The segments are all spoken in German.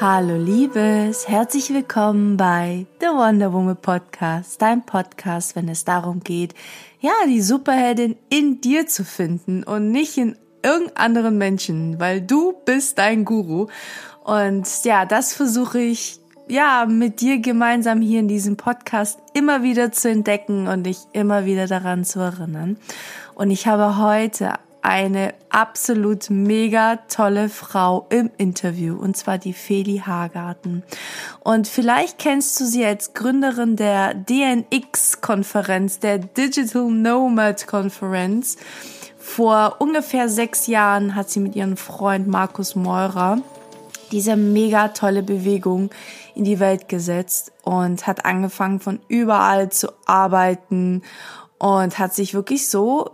Hallo Liebes, herzlich willkommen bei The Wonder Woman Podcast, dein Podcast, wenn es darum geht, ja, die Superheldin in dir zu finden und nicht in irgendeinem anderen Menschen, weil du bist dein Guru. Und ja, das versuche ich ja mit dir gemeinsam hier in diesem Podcast immer wieder zu entdecken und dich immer wieder daran zu erinnern. Und ich habe heute eine absolut mega tolle Frau im Interview und zwar die Feli Hagarten. Und vielleicht kennst du sie als Gründerin der DNX-Konferenz, der Digital Nomad Konferenz. Vor ungefähr sechs Jahren hat sie mit ihrem Freund Markus Meurer diese mega tolle Bewegung in die Welt gesetzt und hat angefangen von überall zu arbeiten und hat sich wirklich so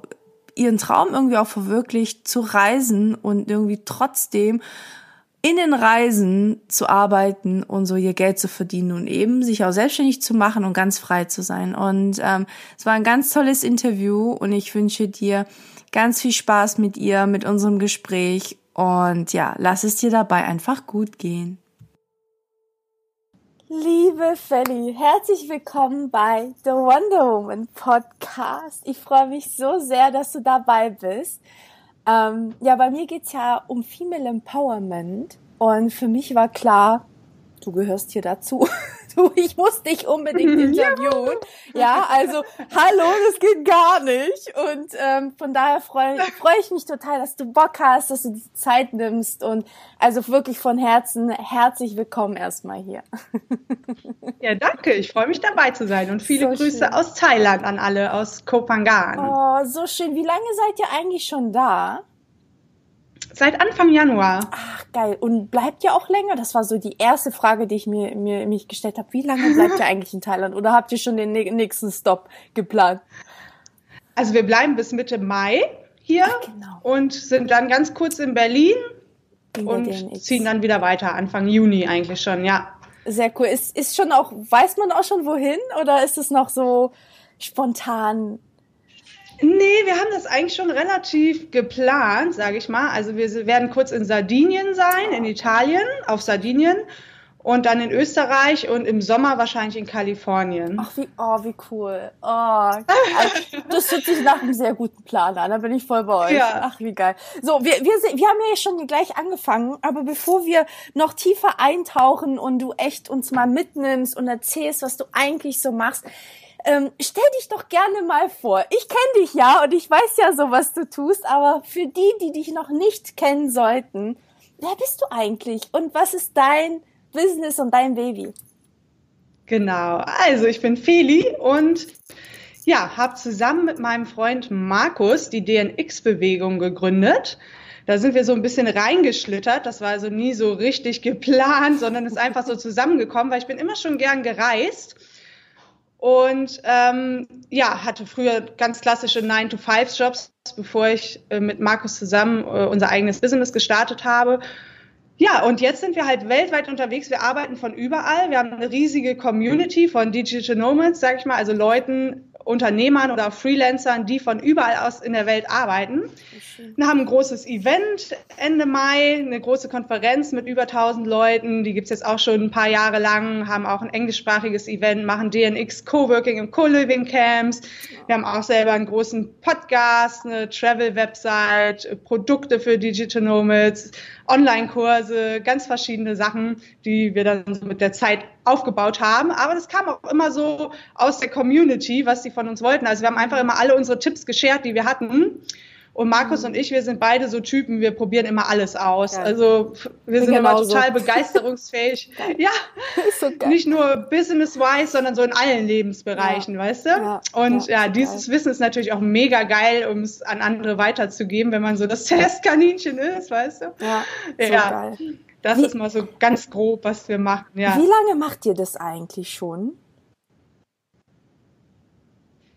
ihren Traum irgendwie auch verwirklicht, zu reisen und irgendwie trotzdem in den Reisen zu arbeiten und so ihr Geld zu verdienen und eben sich auch selbstständig zu machen und ganz frei zu sein. Und ähm, es war ein ganz tolles Interview und ich wünsche dir ganz viel Spaß mit ihr, mit unserem Gespräch und ja, lass es dir dabei einfach gut gehen. Liebe Felly, herzlich willkommen bei The Wonder Woman Podcast. Ich freue mich so sehr, dass du dabei bist. Ähm, ja, bei mir geht's ja um Female Empowerment und für mich war klar, du gehörst hier dazu. Du, ich muss dich unbedingt interviewen. Ja, also hallo, das geht gar nicht. Und ähm, von daher freue freu ich mich total, dass du Bock hast, dass du die Zeit nimmst. Und also wirklich von Herzen herzlich willkommen erstmal hier. Ja, danke. Ich freue mich dabei zu sein. Und viele so Grüße schön. aus Thailand an alle, aus Kopangan. Oh, so schön. Wie lange seid ihr eigentlich schon da? Seit Anfang Januar. Ach, geil. Und bleibt ihr auch länger? Das war so die erste Frage, die ich mir, mir mich gestellt habe. Wie lange bleibt ihr eigentlich in Thailand? Oder habt ihr schon den nächsten Stop geplant? Also wir bleiben bis Mitte Mai hier Ach, genau. und sind dann ganz kurz in Berlin in und ziehen dann wieder weiter, Anfang Juni eigentlich schon, ja. Sehr cool. Ist, ist schon auch, weiß man auch schon wohin oder ist es noch so spontan Nee, wir haben das eigentlich schon relativ geplant, sage ich mal. Also wir werden kurz in Sardinien sein, in Italien, auf Sardinien und dann in Österreich und im Sommer wahrscheinlich in Kalifornien. Ach, wie, oh, wie cool. Oh, also, das hört sich nach einem sehr guten Plan an. Da bin ich voll bei euch. Ja. Ach, wie geil. So, wir, wir, wir haben ja schon gleich angefangen, aber bevor wir noch tiefer eintauchen und du echt uns mal mitnimmst und erzählst, was du eigentlich so machst, ähm, stell dich doch gerne mal vor. Ich kenne dich ja und ich weiß ja so, was du tust, aber für die, die dich noch nicht kennen sollten, wer bist du eigentlich und was ist dein Business und dein Baby? Genau, also ich bin Feli und ja, habe zusammen mit meinem Freund Markus die DNX-Bewegung gegründet. Da sind wir so ein bisschen reingeschlittert. Das war also nie so richtig geplant, sondern ist einfach so zusammengekommen, weil ich bin immer schon gern gereist und ähm, ja, hatte früher ganz klassische 9-to-5-Jobs, bevor ich äh, mit Markus zusammen äh, unser eigenes Business gestartet habe. Ja, und jetzt sind wir halt weltweit unterwegs. Wir arbeiten von überall. Wir haben eine riesige Community von Digital Nomads, sag ich mal, also Leuten, Unternehmern oder Freelancern, die von überall aus in der Welt arbeiten. Wir haben ein großes Event Ende Mai, eine große Konferenz mit über 1000 Leuten. Die gibt's jetzt auch schon ein paar Jahre lang, haben auch ein englischsprachiges Event, machen DNX Coworking im Co-Living Camps. Wir haben auch selber einen großen Podcast, eine Travel-Website, Produkte für Digital Nomads, Online-Kurse, ganz verschiedene Sachen, die wir dann so mit der Zeit aufgebaut haben. Aber das kam auch immer so aus der Community, was die von uns wollten. Also wir haben einfach immer alle unsere Tipps geshared, die wir hatten. Und Markus mhm. und ich, wir sind beide so Typen, wir probieren immer alles aus. Ja. Also wir sind immer total so. begeisterungsfähig. ja, so nicht nur business-wise, sondern so in allen Lebensbereichen, ja. weißt du? Ja. Und ja, dieses. Wissen ist natürlich auch mega geil, um es an andere weiterzugeben, wenn man so das Testkaninchen ist, weißt du? Ja, so geil. Das Wie, ist mal so ganz grob, was wir machen. Ja. Wie lange macht ihr das eigentlich schon?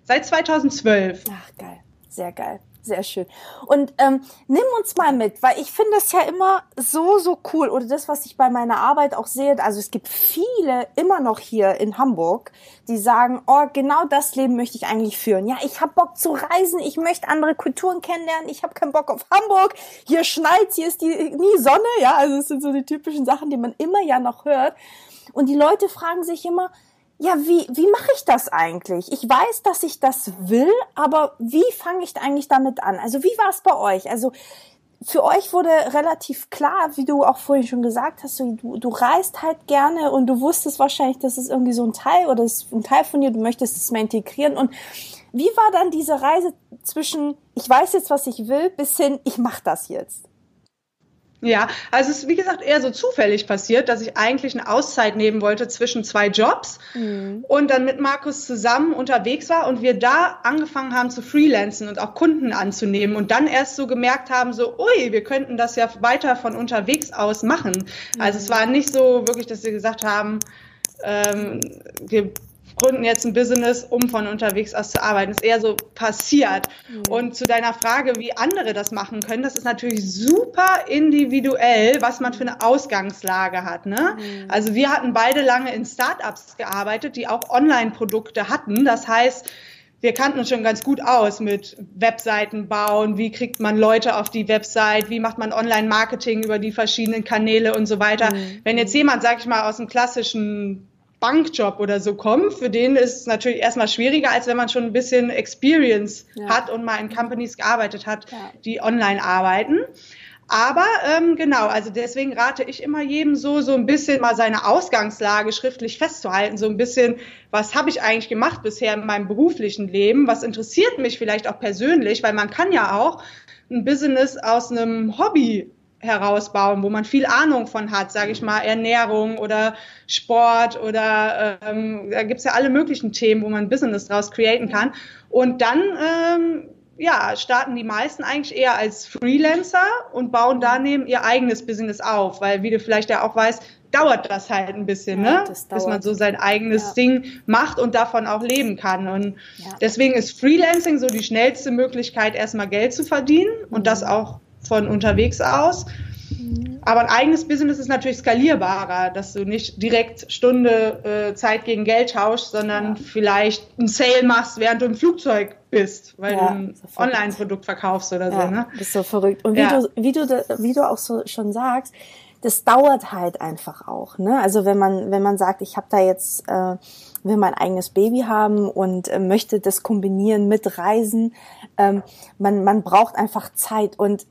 Seit 2012. Ach, geil. Sehr geil. Sehr schön. Und ähm, nimm uns mal mit, weil ich finde es ja immer so, so cool. Oder das, was ich bei meiner Arbeit auch sehe, also es gibt viele immer noch hier in Hamburg, die sagen, oh, genau das Leben möchte ich eigentlich führen. Ja, ich habe Bock zu reisen, ich möchte andere Kulturen kennenlernen, ich habe keinen Bock auf Hamburg, hier schneit, hier ist die nie Sonne, ja, also es sind so die typischen Sachen, die man immer ja noch hört. Und die Leute fragen sich immer, ja, wie, wie mache ich das eigentlich? Ich weiß, dass ich das will, aber wie fange ich eigentlich damit an? Also wie war es bei euch? Also für euch wurde relativ klar, wie du auch vorhin schon gesagt hast, du, du reist halt gerne und du wusstest wahrscheinlich, dass es irgendwie so ein Teil oder ist ein Teil von dir, du möchtest es mehr integrieren. Und wie war dann diese Reise zwischen, ich weiß jetzt, was ich will, bis hin, ich mache das jetzt? Ja, also es ist wie gesagt eher so zufällig passiert, dass ich eigentlich eine Auszeit nehmen wollte zwischen zwei Jobs mhm. und dann mit Markus zusammen unterwegs war und wir da angefangen haben zu freelancen und auch Kunden anzunehmen und dann erst so gemerkt haben, so, ui, wir könnten das ja weiter von unterwegs aus machen. Mhm. Also es war nicht so wirklich, dass wir gesagt haben, ähm, wir gründen jetzt ein Business, um von unterwegs aus zu arbeiten. Das ist eher so passiert. Mhm. Und zu deiner Frage, wie andere das machen können, das ist natürlich super individuell, was man für eine Ausgangslage hat. Ne? Mhm. Also wir hatten beide lange in Startups gearbeitet, die auch Online-Produkte hatten. Das heißt, wir kannten uns schon ganz gut aus mit Webseiten bauen, wie kriegt man Leute auf die Website, wie macht man Online-Marketing über die verschiedenen Kanäle und so weiter. Mhm. Wenn jetzt jemand, sag ich mal, aus dem klassischen Bankjob oder so kommen, für den ist es natürlich erstmal schwieriger, als wenn man schon ein bisschen Experience ja. hat und mal in Companies gearbeitet hat, ja. die online arbeiten. Aber ähm, genau, also deswegen rate ich immer jedem so, so ein bisschen mal seine Ausgangslage schriftlich festzuhalten, so ein bisschen, was habe ich eigentlich gemacht bisher in meinem beruflichen Leben, was interessiert mich vielleicht auch persönlich, weil man kann ja auch ein Business aus einem Hobby herausbauen, wo man viel Ahnung von hat, sage ich mal, Ernährung oder Sport oder ähm, da gibt's ja alle möglichen Themen, wo man Business draus createn kann. Und dann ähm, ja, starten die meisten eigentlich eher als Freelancer und bauen daneben ihr eigenes Business auf, weil wie du vielleicht ja auch weißt, dauert das halt ein bisschen, ja, ne? bis man so sein eigenes ja. Ding macht und davon auch leben kann. Und ja. deswegen ist Freelancing so die schnellste Möglichkeit, erstmal Geld zu verdienen und das mhm. auch von unterwegs aus. Aber ein eigenes Business ist natürlich skalierbarer, dass du nicht direkt Stunde äh, Zeit gegen Geld tauschst, sondern ja. vielleicht ein Sale machst, während du im Flugzeug bist, weil ja, du ein Online-Produkt verkaufst oder ja, so. Ne? Das ist so verrückt. Und wie, du, wie, du, wie du auch so schon sagst, das dauert halt einfach auch. Ne? Also wenn man, wenn man sagt, ich habe da jetzt, äh, will mein eigenes Baby haben und äh, möchte das kombinieren mit Reisen, ähm, man, man braucht einfach Zeit und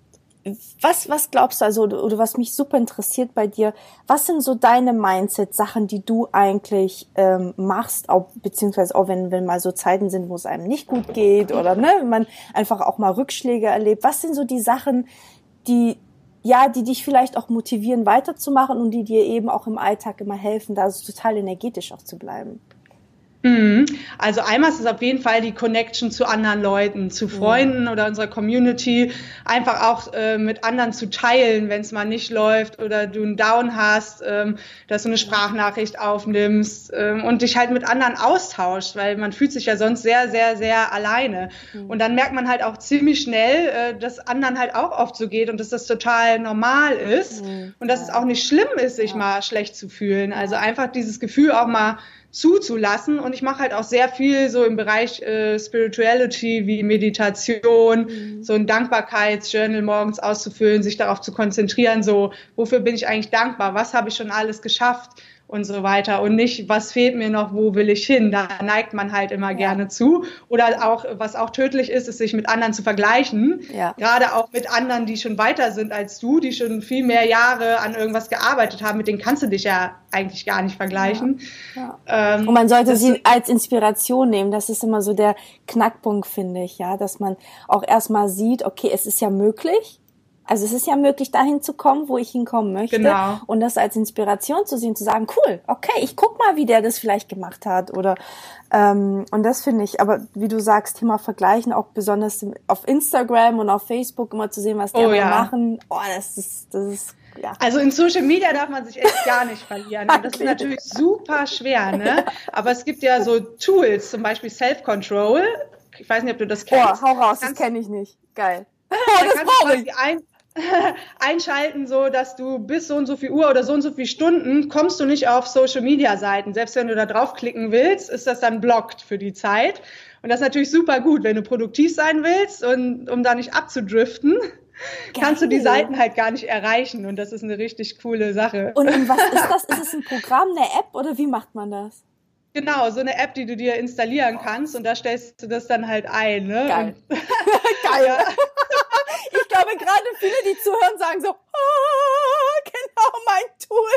was, was glaubst du, also, oder was mich super interessiert bei dir, was sind so deine Mindset-Sachen, die du eigentlich ähm, machst, auch, beziehungsweise auch wenn, wenn mal so Zeiten sind, wo es einem nicht gut geht oder ne, man einfach auch mal Rückschläge erlebt, was sind so die Sachen, die, ja, die dich vielleicht auch motivieren, weiterzumachen und die dir eben auch im Alltag immer helfen, da so total energetisch auch zu bleiben? Mhm. Also einmal ist es auf jeden Fall die Connection zu anderen Leuten, zu Freunden oder unserer Community, einfach auch äh, mit anderen zu teilen, wenn es mal nicht läuft oder du einen Down hast, ähm, dass du eine Sprachnachricht aufnimmst ähm, und dich halt mit anderen austauschst, weil man fühlt sich ja sonst sehr, sehr, sehr alleine. Mhm. Und dann merkt man halt auch ziemlich schnell, äh, dass anderen halt auch oft so geht und dass das total normal ist mhm. und dass ja. es auch nicht schlimm ist, sich ja. mal schlecht zu fühlen. Also einfach dieses Gefühl auch mal zuzulassen. Und ich mache halt auch sehr viel so im Bereich äh, Spirituality wie Meditation, mhm. so ein Dankbarkeitsjournal morgens auszufüllen, sich darauf zu konzentrieren, so wofür bin ich eigentlich dankbar, was habe ich schon alles geschafft und so weiter und nicht, was fehlt mir noch, wo will ich hin? Da neigt man halt immer ja. gerne zu. Oder auch, was auch tödlich ist, ist sich mit anderen zu vergleichen. Ja. Gerade auch mit anderen, die schon weiter sind als du, die schon viel mehr Jahre an irgendwas gearbeitet haben, mit denen kannst du dich ja eigentlich gar nicht vergleichen. Ja. Ähm, und man sollte sie als Inspiration nehmen. Das ist immer so der Knackpunkt, finde ich, ja, dass man auch erstmal sieht, okay, es ist ja möglich also es ist ja möglich, dahin zu kommen, wo ich hinkommen möchte. Genau. Und das als Inspiration zu sehen, zu sagen, cool, okay, ich guck mal, wie der das vielleicht gemacht hat. Oder ähm, und das finde ich, aber wie du sagst, Thema Vergleichen, auch besonders auf Instagram und auf Facebook immer zu sehen, was die oh, ja. machen. Oh, das ist, das ist ja. Also in Social Media darf man sich echt gar nicht verlieren. Und das ist natürlich super schwer, ne? Aber es gibt ja so Tools, zum Beispiel Self-Control Ich weiß nicht, ob du das kennst. Oh, hau raus, das kenne ich nicht. Geil. Oh, das brauche ich. Ein, einschalten, so dass du bis so und so viel Uhr oder so und so viele Stunden kommst du nicht auf Social Media Seiten. Selbst wenn du da draufklicken willst, ist das dann blockt für die Zeit. Und das ist natürlich super gut, wenn du produktiv sein willst und um da nicht abzudriften. Geil. Kannst du die Seiten halt gar nicht erreichen und das ist eine richtig coole Sache. Und, und was ist das? Ist es ein Programm, eine App oder wie macht man das? Genau, so eine App, die du dir installieren kannst und da stellst du das dann halt ein. Ne? Geil. Geil. ich glaube, gerade viele, die zuhören, sagen so, oh, genau mein Tool.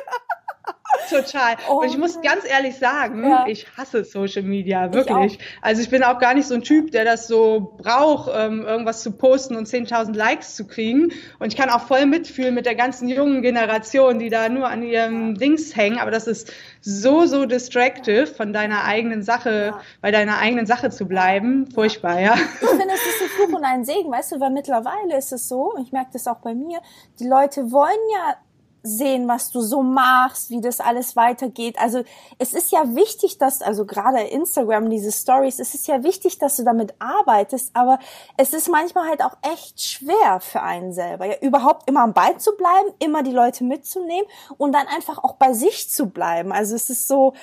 Total. Oh, und ich muss ganz ehrlich sagen, ja. ich hasse Social Media, wirklich. Ich also ich bin auch gar nicht so ein Typ, der das so braucht, ähm, irgendwas zu posten und 10.000 Likes zu kriegen. Und ich kann auch voll mitfühlen mit der ganzen jungen Generation, die da nur an ihrem Dings hängen. Aber das ist so, so distractive, von deiner eigenen Sache, ja. bei deiner eigenen Sache zu bleiben. Furchtbar, ja. Ich finde, es ist ein Fluch und ein Segen, weißt du, weil mittlerweile ist es so, ich merke das auch bei mir, die Leute wollen ja sehen, was du so machst, wie das alles weitergeht. Also es ist ja wichtig, dass, also gerade Instagram, diese Stories, es ist ja wichtig, dass du damit arbeitest, aber es ist manchmal halt auch echt schwer für einen selber, ja, überhaupt immer am Ball zu bleiben, immer die Leute mitzunehmen und dann einfach auch bei sich zu bleiben. Also es ist so,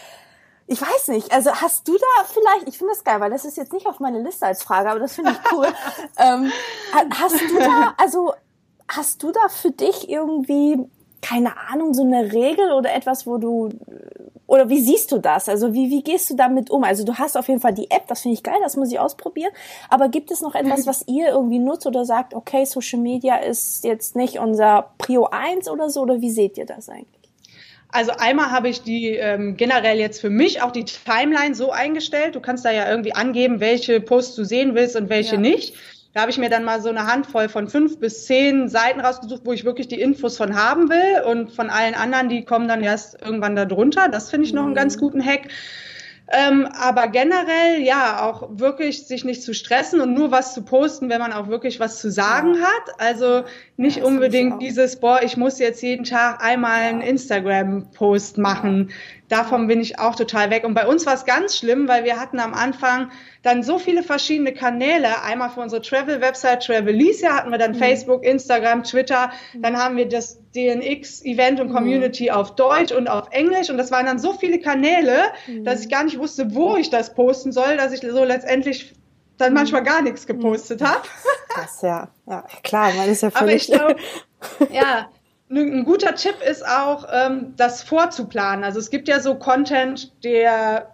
ich weiß nicht, also hast du da vielleicht, ich finde das geil, weil das ist jetzt nicht auf meine Liste als Frage, aber das finde ich cool. ähm, hast du da, also hast du da für dich irgendwie keine Ahnung, so eine Regel oder etwas, wo du, oder wie siehst du das? Also wie, wie gehst du damit um? Also du hast auf jeden Fall die App, das finde ich geil, das muss ich ausprobieren. Aber gibt es noch etwas, was ihr irgendwie nutzt oder sagt, okay, Social Media ist jetzt nicht unser Prio 1 oder so, oder wie seht ihr das eigentlich? Also einmal habe ich die ähm, generell jetzt für mich auch die Timeline so eingestellt. Du kannst da ja irgendwie angeben, welche Posts du sehen willst und welche ja. nicht. Da habe ich mir dann mal so eine Handvoll von fünf bis zehn Seiten rausgesucht, wo ich wirklich die Infos von haben will. Und von allen anderen, die kommen dann erst irgendwann da drunter. Das finde ich noch einen ganz mhm. guten Hack. Ähm, aber generell, ja, auch wirklich sich nicht zu stressen und nur was zu posten, wenn man auch wirklich was zu sagen ja. hat. Also nicht ja, unbedingt dieses, boah, ich muss jetzt jeden Tag einmal ja. einen Instagram-Post machen. Davon bin ich auch total weg. Und bei uns war es ganz schlimm, weil wir hatten am Anfang dann so viele verschiedene Kanäle. Einmal für unsere Travel-Website Travelicia hatten wir dann mhm. Facebook, Instagram, Twitter. Mhm. Dann haben wir das DNX-Event und mhm. Community mhm. auf Deutsch und auf Englisch. Und das waren dann so viele Kanäle, mhm. dass ich gar nicht wusste, wo ich das posten soll, dass ich so letztendlich dann mhm. manchmal gar nichts gepostet habe. Das ja, ja klar, man ist ja völlig. Aber ich glaube, ja, ein guter Tipp ist auch, ähm, das vorzuplanen. Also es gibt ja so Content, der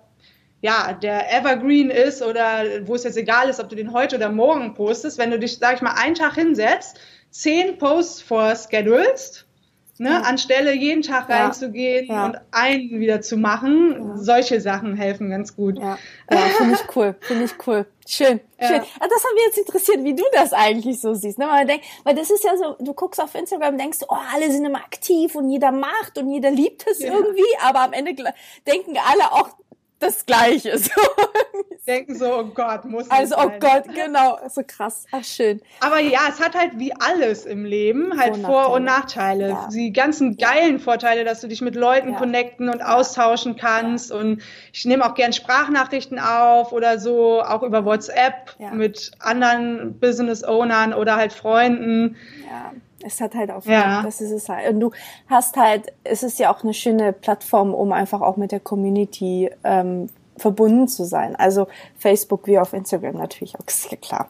ja, der Evergreen ist oder wo es jetzt egal ist, ob du den heute oder morgen postest, wenn du dich, sag ich mal, einen Tag hinsetzt, zehn Posts vorschedulst, ne, anstelle jeden Tag ja. reinzugehen ja. und einen wieder zu machen, ja. solche Sachen helfen ganz gut. Ja, finde ich cool, finde ich cool. Schön, schön. Ja. Das hat mich jetzt interessiert, wie du das eigentlich so siehst. Ne? Weil, denk, weil das ist ja so, du guckst auf Instagram, denkst, oh, alle sind immer aktiv und jeder macht und jeder liebt es irgendwie, aber am Ende denken alle auch, das Gleiche. So. Denken so, oh Gott, muss Also, oh Gott, genau, so krass. Ach, schön. Aber ja, es hat halt wie alles im Leben halt Vor-, Vor und Nachteile. Ja. Die ganzen geilen Vorteile, dass du dich mit Leuten ja. connecten und austauschen kannst. Ja. Und ich nehme auch gern Sprachnachrichten auf oder so, auch über WhatsApp mit anderen Business-Ownern oder halt Freunden. Ja. Es hat halt auch, ja. das ist es halt. Und du hast halt, es ist ja auch eine schöne Plattform, um einfach auch mit der Community ähm, verbunden zu sein. Also Facebook wie auf Instagram natürlich auch, ist ja klar.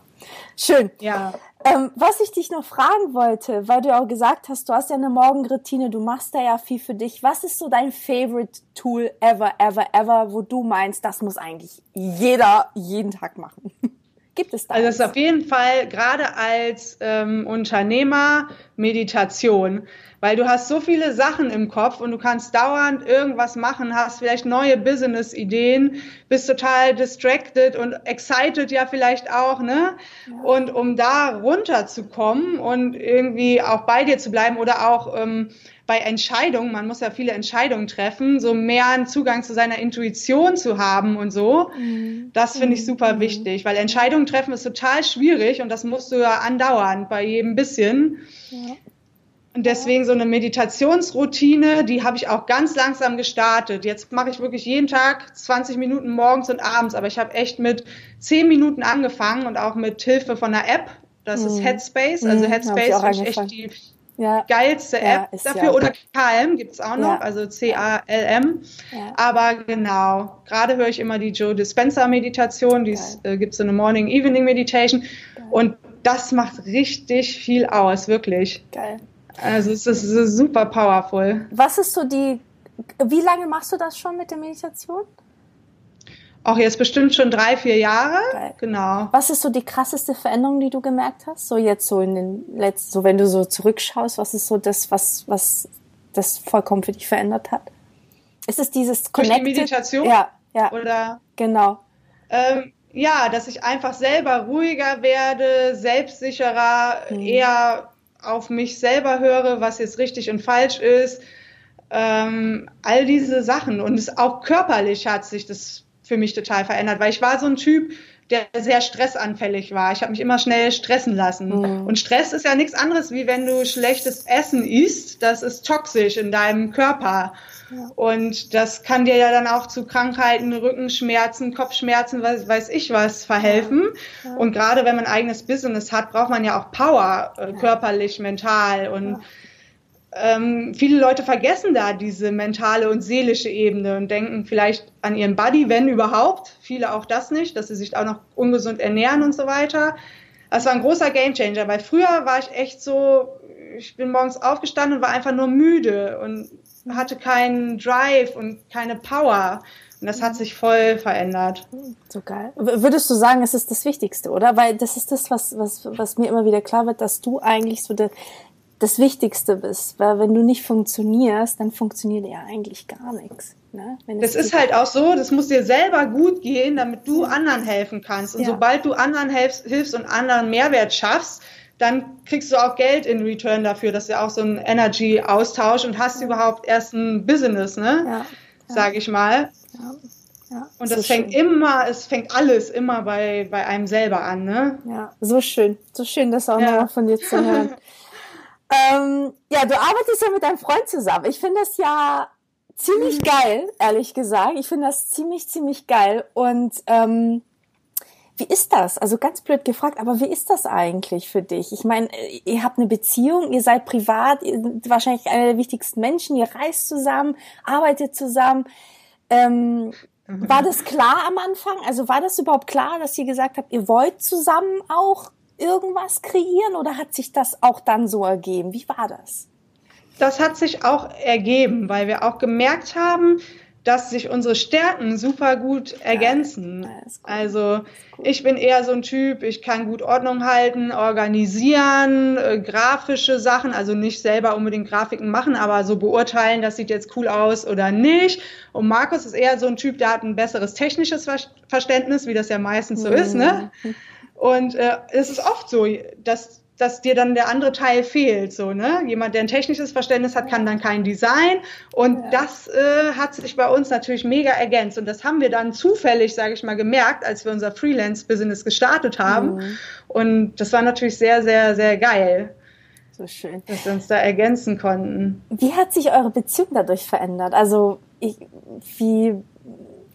Schön. Ja. Ähm, was ich dich noch fragen wollte, weil du auch gesagt hast, du hast ja eine Morgenroutine, du machst da ja viel für dich. Was ist so dein Favorite Tool ever, ever, ever, wo du meinst, das muss eigentlich jeder jeden Tag machen? Gibt es da? Also das ist auf jeden Fall gerade als ähm, Unternehmer Meditation, weil du hast so viele Sachen im Kopf und du kannst dauernd irgendwas machen, hast vielleicht neue Business-Ideen, bist total distracted und excited ja vielleicht auch, ne? Ja. Und um da runterzukommen und irgendwie auch bei dir zu bleiben oder auch ähm, bei Entscheidungen, man muss ja viele Entscheidungen treffen, so mehr einen Zugang zu seiner Intuition zu haben und so, mhm. das finde ich super mhm. wichtig, weil Entscheidungen treffen ist total schwierig und das musst du ja andauern bei jedem bisschen. Ja. Und deswegen so eine Meditationsroutine, die habe ich auch ganz langsam gestartet. Jetzt mache ich wirklich jeden Tag 20 Minuten morgens und abends, aber ich habe echt mit 10 Minuten angefangen und auch mit Hilfe von einer App. Das ist mhm. Headspace. Also mhm, Headspace ist echt die ja. geilste App ja, dafür. Ja. Oder Calm gibt es auch noch, also C-A-L-M. Aber genau, gerade höre ich immer die Joe Dispenza Meditation, die äh, gibt es so eine Morning Evening Meditation. Geil. Und das macht richtig viel aus, wirklich. Geil. Also es ist super powerful. Was ist so die, wie lange machst du das schon mit der Meditation? Auch jetzt bestimmt schon drei, vier Jahre. Geil. Genau. Was ist so die krasseste Veränderung, die du gemerkt hast? So jetzt so in den letzten, so wenn du so zurückschaust, was ist so das, was, was das vollkommen für dich verändert hat? Ist es dieses Connected? Durch die Meditation? Ja, ja. Oder? Genau. Ähm, ja, dass ich einfach selber ruhiger werde, selbstsicherer, mhm. eher auf mich selber höre, was jetzt richtig und falsch ist. Ähm, all diese Sachen. Und es auch körperlich hat sich das für mich total verändert, weil ich war so ein Typ, der sehr stressanfällig war. Ich habe mich immer schnell stressen lassen. Mhm. Und Stress ist ja nichts anderes, wie wenn du schlechtes Essen isst. Das ist toxisch in deinem Körper. Ja. Und das kann dir ja dann auch zu Krankheiten, Rückenschmerzen, Kopfschmerzen, weiß, weiß ich was, verhelfen. Ja. Ja. Und gerade wenn man ein eigenes Business hat, braucht man ja auch Power, äh, körperlich, mental. Und ähm, viele Leute vergessen da diese mentale und seelische Ebene und denken vielleicht an ihren Buddy, wenn überhaupt. Viele auch das nicht, dass sie sich auch noch ungesund ernähren und so weiter. Das war ein großer Gamechanger, weil früher war ich echt so, ich bin morgens aufgestanden und war einfach nur müde und hatte keinen Drive und keine Power. Und das hat sich voll verändert. So geil. Würdest du sagen, es ist das Wichtigste, oder? Weil das ist das, was, was, was mir immer wieder klar wird, dass du eigentlich so der, das Wichtigste bist. Weil wenn du nicht funktionierst, dann funktioniert ja eigentlich gar nichts. Ne? das ist halt auch so, das muss dir selber gut gehen, damit du anderen helfen kannst. Und ja. sobald du anderen hilfst, hilfst und anderen Mehrwert schaffst, dann kriegst du auch Geld in Return dafür, dass du auch so ein Energy-Austausch und hast ja. überhaupt erst ein Business, ne? Ja. ja. Sag ich mal. Ja. Ja, und das so fängt schön. immer, es fängt alles immer bei, bei einem selber an, ne? Ja, so schön. So schön, das auch ja. noch von dir zu hören. Ähm, ja, du arbeitest ja mit deinem Freund zusammen. Ich finde das ja ziemlich mhm. geil, ehrlich gesagt. Ich finde das ziemlich, ziemlich geil. Und ähm, wie ist das? Also ganz blöd gefragt, aber wie ist das eigentlich für dich? Ich meine, ihr habt eine Beziehung, ihr seid privat, ihr seid wahrscheinlich einer der wichtigsten Menschen, ihr reist zusammen, arbeitet zusammen. Ähm, mhm. war das klar am Anfang? Also war das überhaupt klar, dass ihr gesagt habt, ihr wollt zusammen auch irgendwas kreieren oder hat sich das auch dann so ergeben? Wie war das? Das hat sich auch ergeben, weil wir auch gemerkt haben, dass sich unsere Stärken super gut ergänzen. Ja, also ich bin eher so ein Typ, ich kann gut Ordnung halten, organisieren, äh, grafische Sachen, also nicht selber unbedingt Grafiken machen, aber so beurteilen, das sieht jetzt cool aus oder nicht. Und Markus ist eher so ein Typ, der hat ein besseres technisches Verständnis, wie das ja meistens so mhm. ist, ne? Und äh, es ist oft so, dass, dass dir dann der andere Teil fehlt. So, ne? Jemand, der ein technisches Verständnis hat, kann dann kein Design. Und ja. das äh, hat sich bei uns natürlich mega ergänzt. Und das haben wir dann zufällig, sage ich mal, gemerkt, als wir unser Freelance-Business gestartet haben. Mhm. Und das war natürlich sehr, sehr, sehr geil. So schön. Dass wir uns da ergänzen konnten. Wie hat sich eure Beziehung dadurch verändert? Also, ich, wie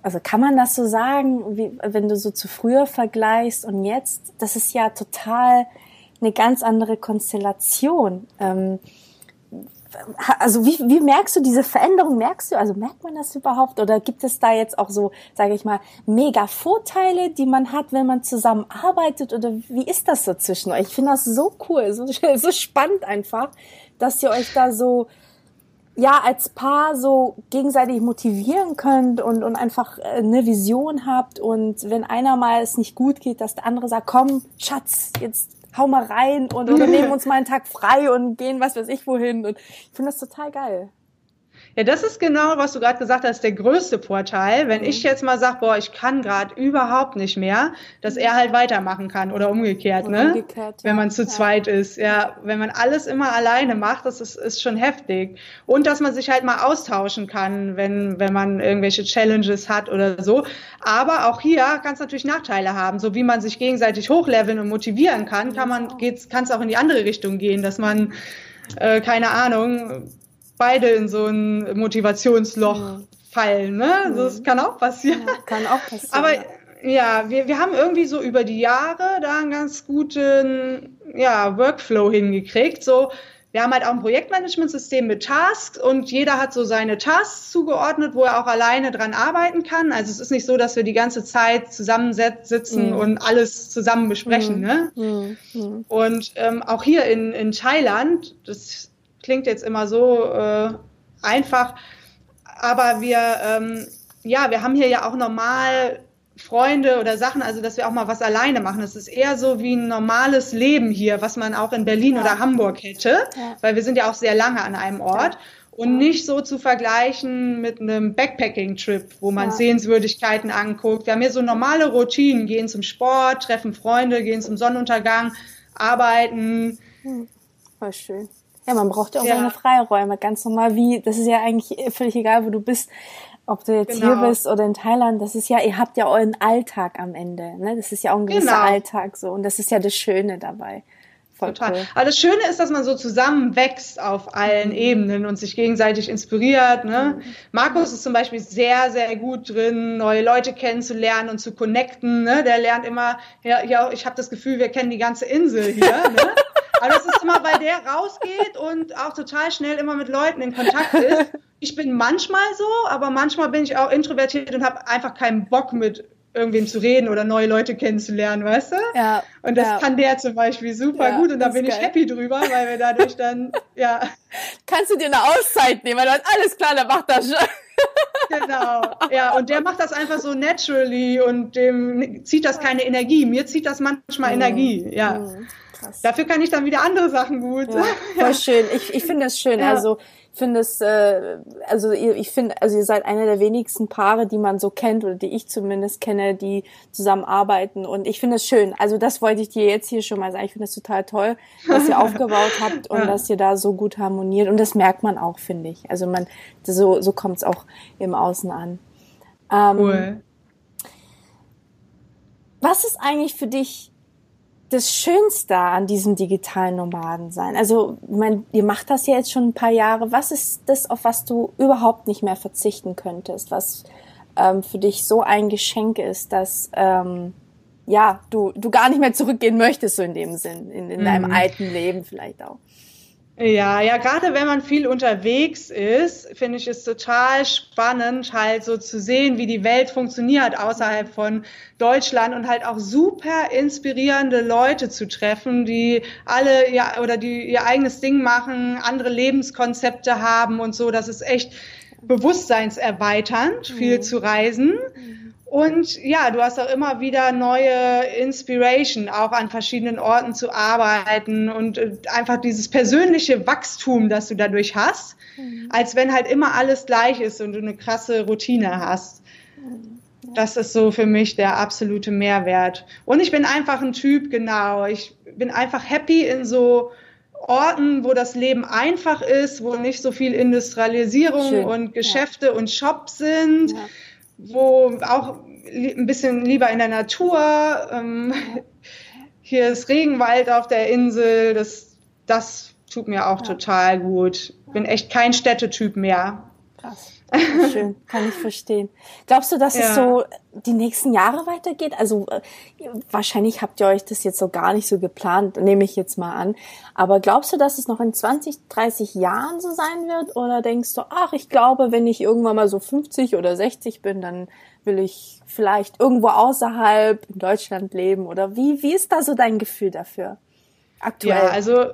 also kann man das so sagen, wie, wenn du so zu früher vergleichst und jetzt? Das ist ja total eine ganz andere Konstellation. Ähm, also wie, wie merkst du diese Veränderung? Merkst du, also merkt man das überhaupt? Oder gibt es da jetzt auch so, sage ich mal, mega Vorteile, die man hat, wenn man zusammenarbeitet? Oder wie ist das so zwischen euch? Ich finde das so cool, so, so spannend einfach, dass ihr euch da so ja als Paar so gegenseitig motivieren könnt und, und einfach äh, eine Vision habt und wenn einer mal es nicht gut geht, dass der andere sagt, komm, Schatz, jetzt hau mal rein und oder nehmen uns mal einen Tag frei und gehen was weiß ich wohin und ich finde das total geil. Ja, das ist genau, was du gerade gesagt hast, der größte Vorteil. Wenn mhm. ich jetzt mal sage, boah, ich kann gerade überhaupt nicht mehr, dass er halt weitermachen kann oder umgekehrt, oder ne? Umgekehrt, ja. Wenn man zu ja. zweit ist. Ja, wenn man alles immer alleine macht, das ist, ist schon heftig. Und dass man sich halt mal austauschen kann, wenn, wenn man irgendwelche Challenges hat oder so. Aber auch hier kann es natürlich Nachteile haben. So wie man sich gegenseitig hochleveln und motivieren kann, kann man, geht's, kann es auch in die andere Richtung gehen, dass man äh, keine Ahnung, beide in so ein Motivationsloch mhm. fallen. Ne? Mhm. Das kann auch passieren. Ja, kann auch passieren. Aber ja, wir, wir haben irgendwie so über die Jahre da einen ganz guten ja, Workflow hingekriegt. So, wir haben halt auch ein Projektmanagementsystem mit Tasks und jeder hat so seine Tasks zugeordnet, wo er auch alleine dran arbeiten kann. Also es ist nicht so, dass wir die ganze Zeit zusammensitzen mhm. und alles zusammen besprechen. Mhm. Ne? Mhm. mhm. Und ähm, auch hier in, in Thailand, das klingt jetzt immer so äh, einfach, aber wir, ähm, ja, wir haben hier ja auch normal Freunde oder Sachen, also dass wir auch mal was alleine machen. Das ist eher so wie ein normales Leben hier, was man auch in Berlin ja. oder Hamburg hätte, ja. weil wir sind ja auch sehr lange an einem Ort. Ja. Und nicht so zu vergleichen mit einem Backpacking-Trip, wo man Sehenswürdigkeiten anguckt. Wir haben hier so normale Routinen, gehen zum Sport, treffen Freunde, gehen zum Sonnenuntergang, arbeiten. Hm. Voll schön. Ja, man braucht ja auch seine Freiräume, ganz normal wie, das ist ja eigentlich völlig egal, wo du bist ob du jetzt genau. hier bist oder in Thailand, das ist ja, ihr habt ja euren Alltag am Ende. Ne? Das ist ja auch ein gewisser genau. Alltag so. Und das ist ja das Schöne dabei. Voll Total. Cool. Aber das Schöne ist, dass man so zusammenwächst auf allen mhm. Ebenen und sich gegenseitig inspiriert. Ne? Mhm. Markus ist zum Beispiel sehr, sehr gut drin, neue Leute kennenzulernen und zu connecten. Ne? Der lernt immer, ja, ja ich habe das Gefühl, wir kennen die ganze Insel hier. ne? Aber das ist immer, weil der rausgeht und auch total schnell immer mit Leuten in Kontakt ist. Ich bin manchmal so, aber manchmal bin ich auch introvertiert und habe einfach keinen Bock mit irgendwem zu reden oder neue Leute kennenzulernen, weißt du? Ja. Und das ja. kann der zum Beispiel super ja, gut und da bin ich geil. happy drüber, weil wir dadurch dann, ja. Kannst du dir eine Auszeit nehmen, weil du hast alles klar, der macht das schon. Genau, ja, und der macht das einfach so naturally und dem zieht das keine Energie. Mir zieht das manchmal mhm. Energie, ja. Mhm. Krass. Dafür kann ich dann wieder andere Sachen gut. Ja, voll schön. Ich, ich finde das schön. Ja. Also ich finde es, äh, also ihr, ich finde, also ihr seid einer der wenigsten Paare, die man so kennt oder die ich zumindest kenne, die zusammenarbeiten. Und ich finde es schön. Also das wollte ich dir jetzt hier schon mal sagen. Ich finde es total toll, dass ihr aufgebaut habt und ja. dass ihr da so gut harmoniert. Und das merkt man auch, finde ich. Also man, so, so kommt es auch im Außen an. Ähm, cool. Was ist eigentlich für dich das Schönste an diesem digitalen Nomaden sein? Also, ich meine, ihr macht das ja jetzt schon ein paar Jahre. Was ist das, auf was du überhaupt nicht mehr verzichten könntest? Was ähm, für dich so ein Geschenk ist, dass ähm, ja du du gar nicht mehr zurückgehen möchtest so in dem Sinn in, in deinem mhm. alten Leben vielleicht auch. Ja, ja, gerade wenn man viel unterwegs ist, finde ich es total spannend, halt so zu sehen, wie die Welt funktioniert außerhalb von Deutschland und halt auch super inspirierende Leute zu treffen, die alle ja oder die ihr eigenes Ding machen, andere Lebenskonzepte haben und so. Das ist echt bewusstseinserweiternd, viel mhm. zu reisen. Mhm. Und ja, du hast auch immer wieder neue Inspiration, auch an verschiedenen Orten zu arbeiten und äh, einfach dieses persönliche Wachstum, das du dadurch hast, mhm. als wenn halt immer alles gleich ist und du eine krasse Routine hast. Mhm. Das ist so für mich der absolute Mehrwert. Und ich bin einfach ein Typ, genau. Ich bin einfach happy in so Orten, wo das Leben einfach ist, wo nicht so viel Industrialisierung Schön. und Geschäfte ja. und Shops sind. Ja wo auch ein bisschen lieber in der Natur. Ähm, hier ist Regenwald auf der Insel. Das, das tut mir auch ja. total gut. Bin echt kein Städtetyp mehr. Krass. Schön, kann ich verstehen. Glaubst du, dass ja. es so die nächsten Jahre weitergeht? Also äh, wahrscheinlich habt ihr euch das jetzt so gar nicht so geplant, nehme ich jetzt mal an. Aber glaubst du, dass es noch in 20, 30 Jahren so sein wird? Oder denkst du, ach, ich glaube, wenn ich irgendwann mal so 50 oder 60 bin, dann will ich vielleicht irgendwo außerhalb in Deutschland leben? Oder wie, wie ist da so dein Gefühl dafür? Aktuell? Ja, also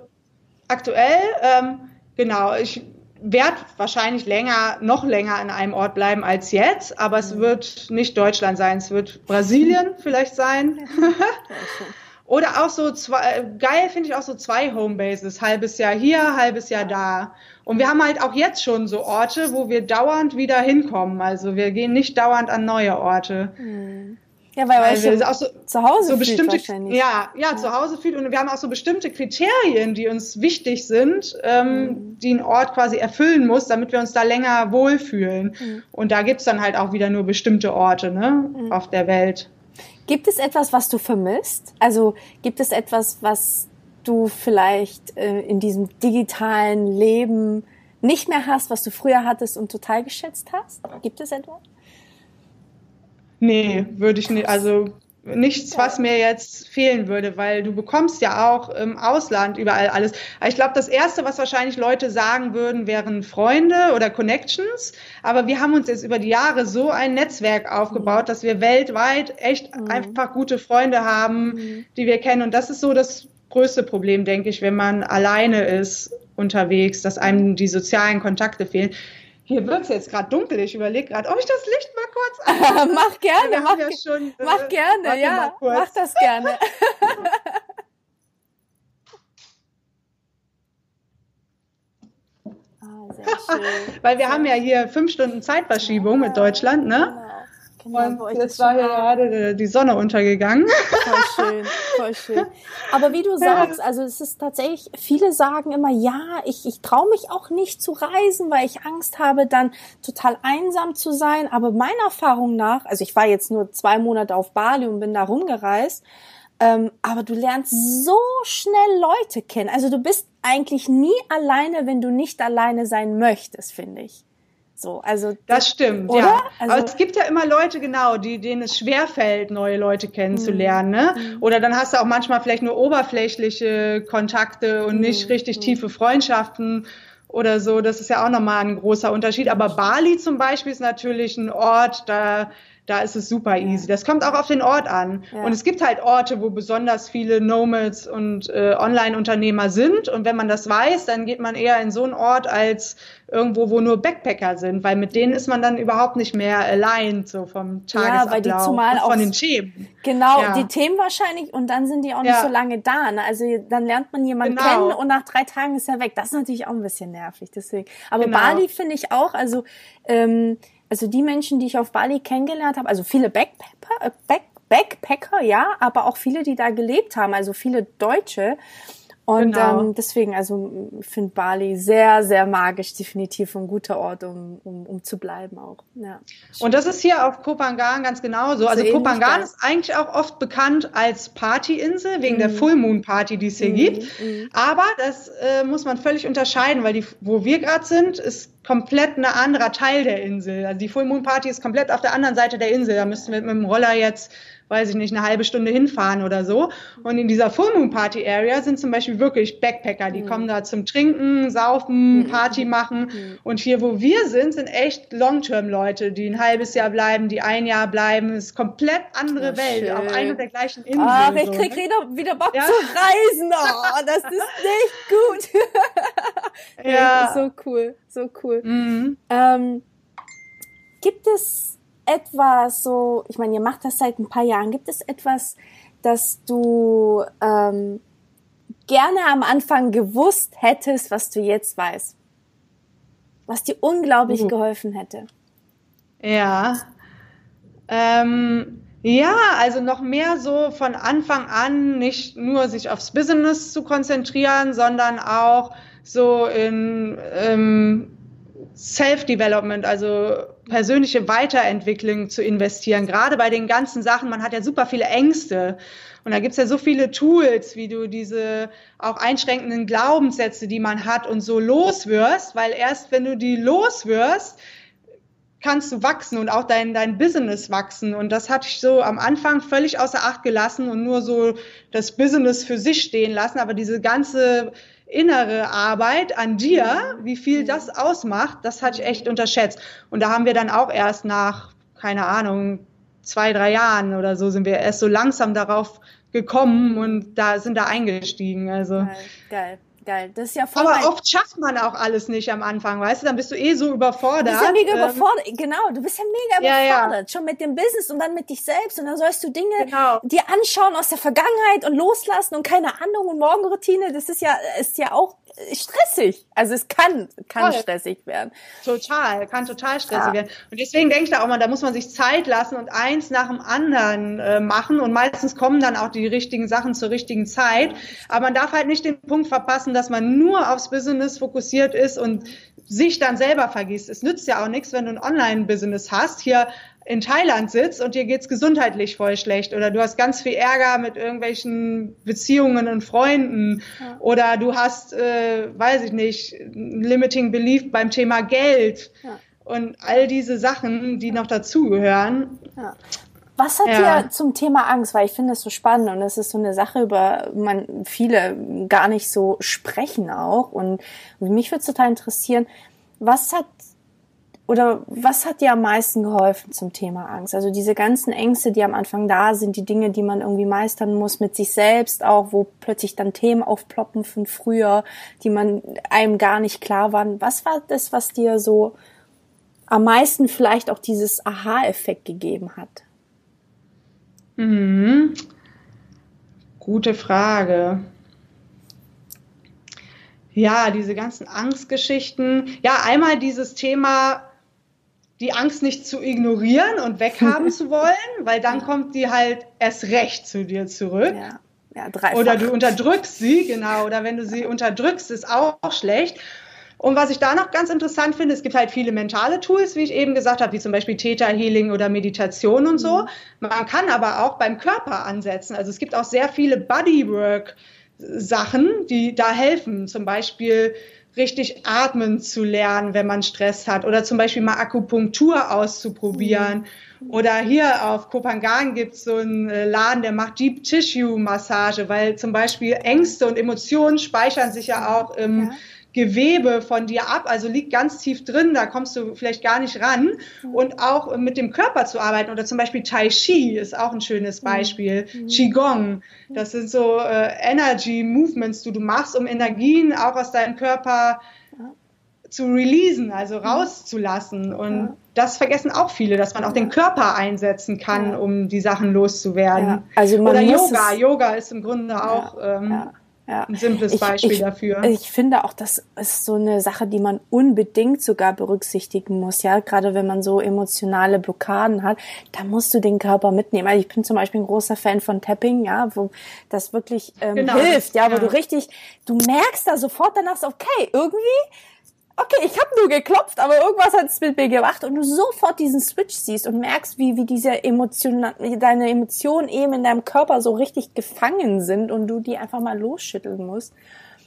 aktuell, ähm, genau, ich werde wahrscheinlich länger, noch länger an einem Ort bleiben als jetzt, aber es mhm. wird nicht Deutschland sein, es wird Brasilien vielleicht sein. Oder auch so zwei, geil finde ich auch so zwei Homebases, halbes Jahr hier, halbes Jahr da. Und wir haben halt auch jetzt schon so Orte, wo wir dauernd wieder hinkommen. Also wir gehen nicht dauernd an neue Orte. Mhm. Ja, weil, weil wir auch so, zu Hause so bestimmte, ja, ja, ja, zu Hause fühlt und wir haben auch so bestimmte Kriterien, die uns wichtig sind, ähm, mhm. die ein Ort quasi erfüllen muss, damit wir uns da länger wohlfühlen. Mhm. Und da gibt's dann halt auch wieder nur bestimmte Orte ne, mhm. auf der Welt. Gibt es etwas, was du vermisst? Also gibt es etwas, was du vielleicht äh, in diesem digitalen Leben nicht mehr hast, was du früher hattest und total geschätzt hast? Gibt es etwas? Nee, würde ich nicht. Also nichts, was mir jetzt fehlen würde, weil du bekommst ja auch im Ausland überall alles. ich glaube, das Erste, was wahrscheinlich Leute sagen würden, wären Freunde oder Connections. Aber wir haben uns jetzt über die Jahre so ein Netzwerk aufgebaut, dass wir weltweit echt mhm. einfach gute Freunde haben, mhm. die wir kennen. Und das ist so das größte Problem, denke ich, wenn man alleine ist unterwegs, dass einem die sozialen Kontakte fehlen. Hier wird es jetzt gerade dunkel. Ich überlege gerade, ob ich das Licht mal kurz anmache. mach gerne, mach, ja schon, mach äh, gerne, ja, mach das gerne. ah, sehr schön. Weil wir sehr haben ja hier fünf Stunden Zeitverschiebung mit Deutschland, ne? Genau. Jetzt war hier gerade die Sonne untergegangen. Voll schön, voll schön. Aber wie du sagst, also es ist tatsächlich, viele sagen immer, ja, ich, ich traue mich auch nicht zu reisen, weil ich Angst habe, dann total einsam zu sein. Aber meiner Erfahrung nach, also ich war jetzt nur zwei Monate auf Bali und bin da rumgereist, ähm, aber du lernst so schnell Leute kennen. Also du bist eigentlich nie alleine, wenn du nicht alleine sein möchtest, finde ich. So, also das stimmt, oder? ja. Also, Aber es gibt ja immer Leute, genau, die, denen es schwerfällt, neue Leute kennenzulernen. Ne? Mhm. Oder dann hast du auch manchmal vielleicht nur oberflächliche Kontakte und nicht mhm. richtig mhm. tiefe Freundschaften oder so. Das ist ja auch nochmal ein großer Unterschied. Aber Bali zum Beispiel ist natürlich ein Ort, da da ist es super easy. Das kommt auch auf den Ort an. Ja. Und es gibt halt Orte, wo besonders viele Nomads und äh, Online-Unternehmer sind. Und wenn man das weiß, dann geht man eher in so einen Ort als irgendwo, wo nur Backpacker sind, weil mit denen ist man dann überhaupt nicht mehr allein, so vom Tagesablauf. Ja, weil die zumal auch von den Themen. Genau, ja. die Themen wahrscheinlich und dann sind die auch nicht ja. so lange da. Ne? Also dann lernt man jemanden genau. kennen und nach drei Tagen ist er weg. Das ist natürlich auch ein bisschen nervig, deswegen. Aber genau. Bali finde ich auch, also ähm, also die Menschen, die ich auf Bali kennengelernt habe, also viele Backpacker, äh, Back, Backpacker, ja, aber auch viele, die da gelebt haben, also viele Deutsche. Und genau. ähm, deswegen, also ich finde Bali sehr, sehr magisch, definitiv ein guter Ort, um, um, um zu bleiben auch. Ja. Und das ist hier auf Kopangan ganz genauso. Also Kopangan ist eigentlich auch oft bekannt als Partyinsel wegen mhm. der Full Moon Party, die es hier mhm. gibt. Mhm. Aber das äh, muss man völlig unterscheiden, weil die, wo wir gerade sind, ist komplett ein anderer Teil der Insel. Also die Full Moon Party ist komplett auf der anderen Seite der Insel. Da müssten wir mit dem Roller jetzt weiß ich nicht, eine halbe Stunde hinfahren oder so. Und in dieser Full Moon Party Area sind zum Beispiel wirklich Backpacker, die mhm. kommen da zum Trinken, Saufen, mhm. Party machen. Mhm. Und hier, wo wir sind, sind echt Long-Term-Leute, die ein halbes Jahr bleiben, die ein Jahr bleiben. Es ist komplett andere Welt, schön. auf einer der gleichen Inseln. Ach, ich krieg so. wieder Bock ja? zu reisen. Oh, das ist nicht gut. ja. So cool, so cool. Mhm. Ähm, gibt es etwas so, ich meine, ihr macht das seit ein paar Jahren, gibt es etwas, das du ähm, gerne am Anfang gewusst hättest, was du jetzt weißt? Was dir unglaublich mhm. geholfen hätte? Ja. Ähm, ja, also noch mehr so von Anfang an nicht nur sich aufs Business zu konzentrieren, sondern auch so in ähm, Self-Development, also persönliche Weiterentwicklung zu investieren. Gerade bei den ganzen Sachen, man hat ja super viele Ängste. Und da gibt's ja so viele Tools, wie du diese auch einschränkenden Glaubenssätze, die man hat und so loswirst, weil erst wenn du die loswirst, kannst du wachsen und auch dein, dein Business wachsen. Und das hatte ich so am Anfang völlig außer Acht gelassen und nur so das Business für sich stehen lassen. Aber diese ganze innere Arbeit an dir, wie viel das ausmacht, das hatte ich echt unterschätzt. Und da haben wir dann auch erst nach, keine Ahnung, zwei, drei Jahren oder so sind wir erst so langsam darauf gekommen und da sind da eingestiegen. Also geil, geil geil. Das ist ja voll Aber oft schafft man auch alles nicht am Anfang, weißt du? Dann bist du eh so überfordert. Du bist ja mega ähm, überfordert. Genau, du bist ja mega ja, überfordert. Ja. Schon mit dem Business und dann mit dich selbst. Und dann sollst du Dinge genau. dir anschauen aus der Vergangenheit und loslassen und keine Ahnung und Morgenroutine. Das ist ja, ist ja auch stressig. Also es kann, kann Voll. stressig werden. Total, kann total stressig ja. werden. Und deswegen denke ich da auch mal, da muss man sich Zeit lassen und eins nach dem anderen äh, machen. Und meistens kommen dann auch die richtigen Sachen zur richtigen Zeit. Aber man darf halt nicht den Punkt verpassen, dass man nur aufs Business fokussiert ist und sich dann selber vergisst. Es nützt ja auch nichts, wenn du ein Online-Business hast. Hier in Thailand sitzt und dir geht's gesundheitlich voll schlecht oder du hast ganz viel Ärger mit irgendwelchen Beziehungen und Freunden ja. oder du hast, äh, weiß ich nicht, limiting belief beim Thema Geld ja. und all diese Sachen, die noch dazugehören. Ja. Was hat ja. dir zum Thema Angst? Weil ich finde das so spannend und es ist so eine Sache, über man viele gar nicht so sprechen auch. Und mich würde es total interessieren, was hat oder was hat dir am meisten geholfen zum Thema Angst? Also diese ganzen Ängste, die am Anfang da sind, die Dinge, die man irgendwie meistern muss mit sich selbst auch, wo plötzlich dann Themen aufploppen von früher, die man einem gar nicht klar waren. Was war das, was dir so am meisten vielleicht auch dieses Aha-Effekt gegeben hat? Mhm. Gute Frage. Ja, diese ganzen Angstgeschichten. Ja, einmal dieses Thema, die Angst nicht zu ignorieren und weghaben zu wollen, weil dann kommt die halt erst recht zu dir zurück. Ja. Ja, dreifach. Oder du unterdrückst sie, genau. Oder wenn du sie unterdrückst, ist auch schlecht. Und was ich da noch ganz interessant finde, es gibt halt viele mentale Tools, wie ich eben gesagt habe, wie zum Beispiel Theta Healing oder Meditation und so. Mhm. Man kann aber auch beim Körper ansetzen. Also es gibt auch sehr viele Bodywork Sachen, die da helfen. Zum Beispiel richtig atmen zu lernen, wenn man Stress hat. Oder zum Beispiel mal Akupunktur auszuprobieren. Mhm. Oder hier auf Kopangan gibt es so einen äh, Laden, der macht Deep Tissue Massage, weil zum Beispiel Ängste und Emotionen speichern sich ja auch im ja Gewebe von dir ab, also liegt ganz tief drin, da kommst du vielleicht gar nicht ran. Mhm. Und auch mit dem Körper zu arbeiten oder zum Beispiel Tai Chi ist auch ein schönes mhm. Beispiel. Mhm. Qigong, das sind so äh, Energy Movements, die du machst, um Energien auch aus deinem Körper zu releasen, also mhm. rauszulassen. Und ja. das vergessen auch viele, dass man auch den Körper einsetzen kann, ja. um die Sachen loszuwerden. Ja. Also Oder Yoga. Yoga ist im Grunde auch ähm, ja. Ein simples Beispiel ich, dafür. Ich finde auch, das ist so eine Sache, die man unbedingt sogar berücksichtigen muss, ja. Gerade wenn man so emotionale Blockaden hat, da musst du den Körper mitnehmen. Also ich bin zum Beispiel ein großer Fan von Tapping, ja, wo das wirklich ähm, genau, hilft, ja, wo ja. du richtig, du merkst da sofort danach okay, irgendwie okay, ich habe nur geklopft, aber irgendwas hat es mit mir gemacht und du sofort diesen Switch siehst und merkst, wie, wie diese Emotion, deine Emotionen eben in deinem Körper so richtig gefangen sind und du die einfach mal losschütteln musst.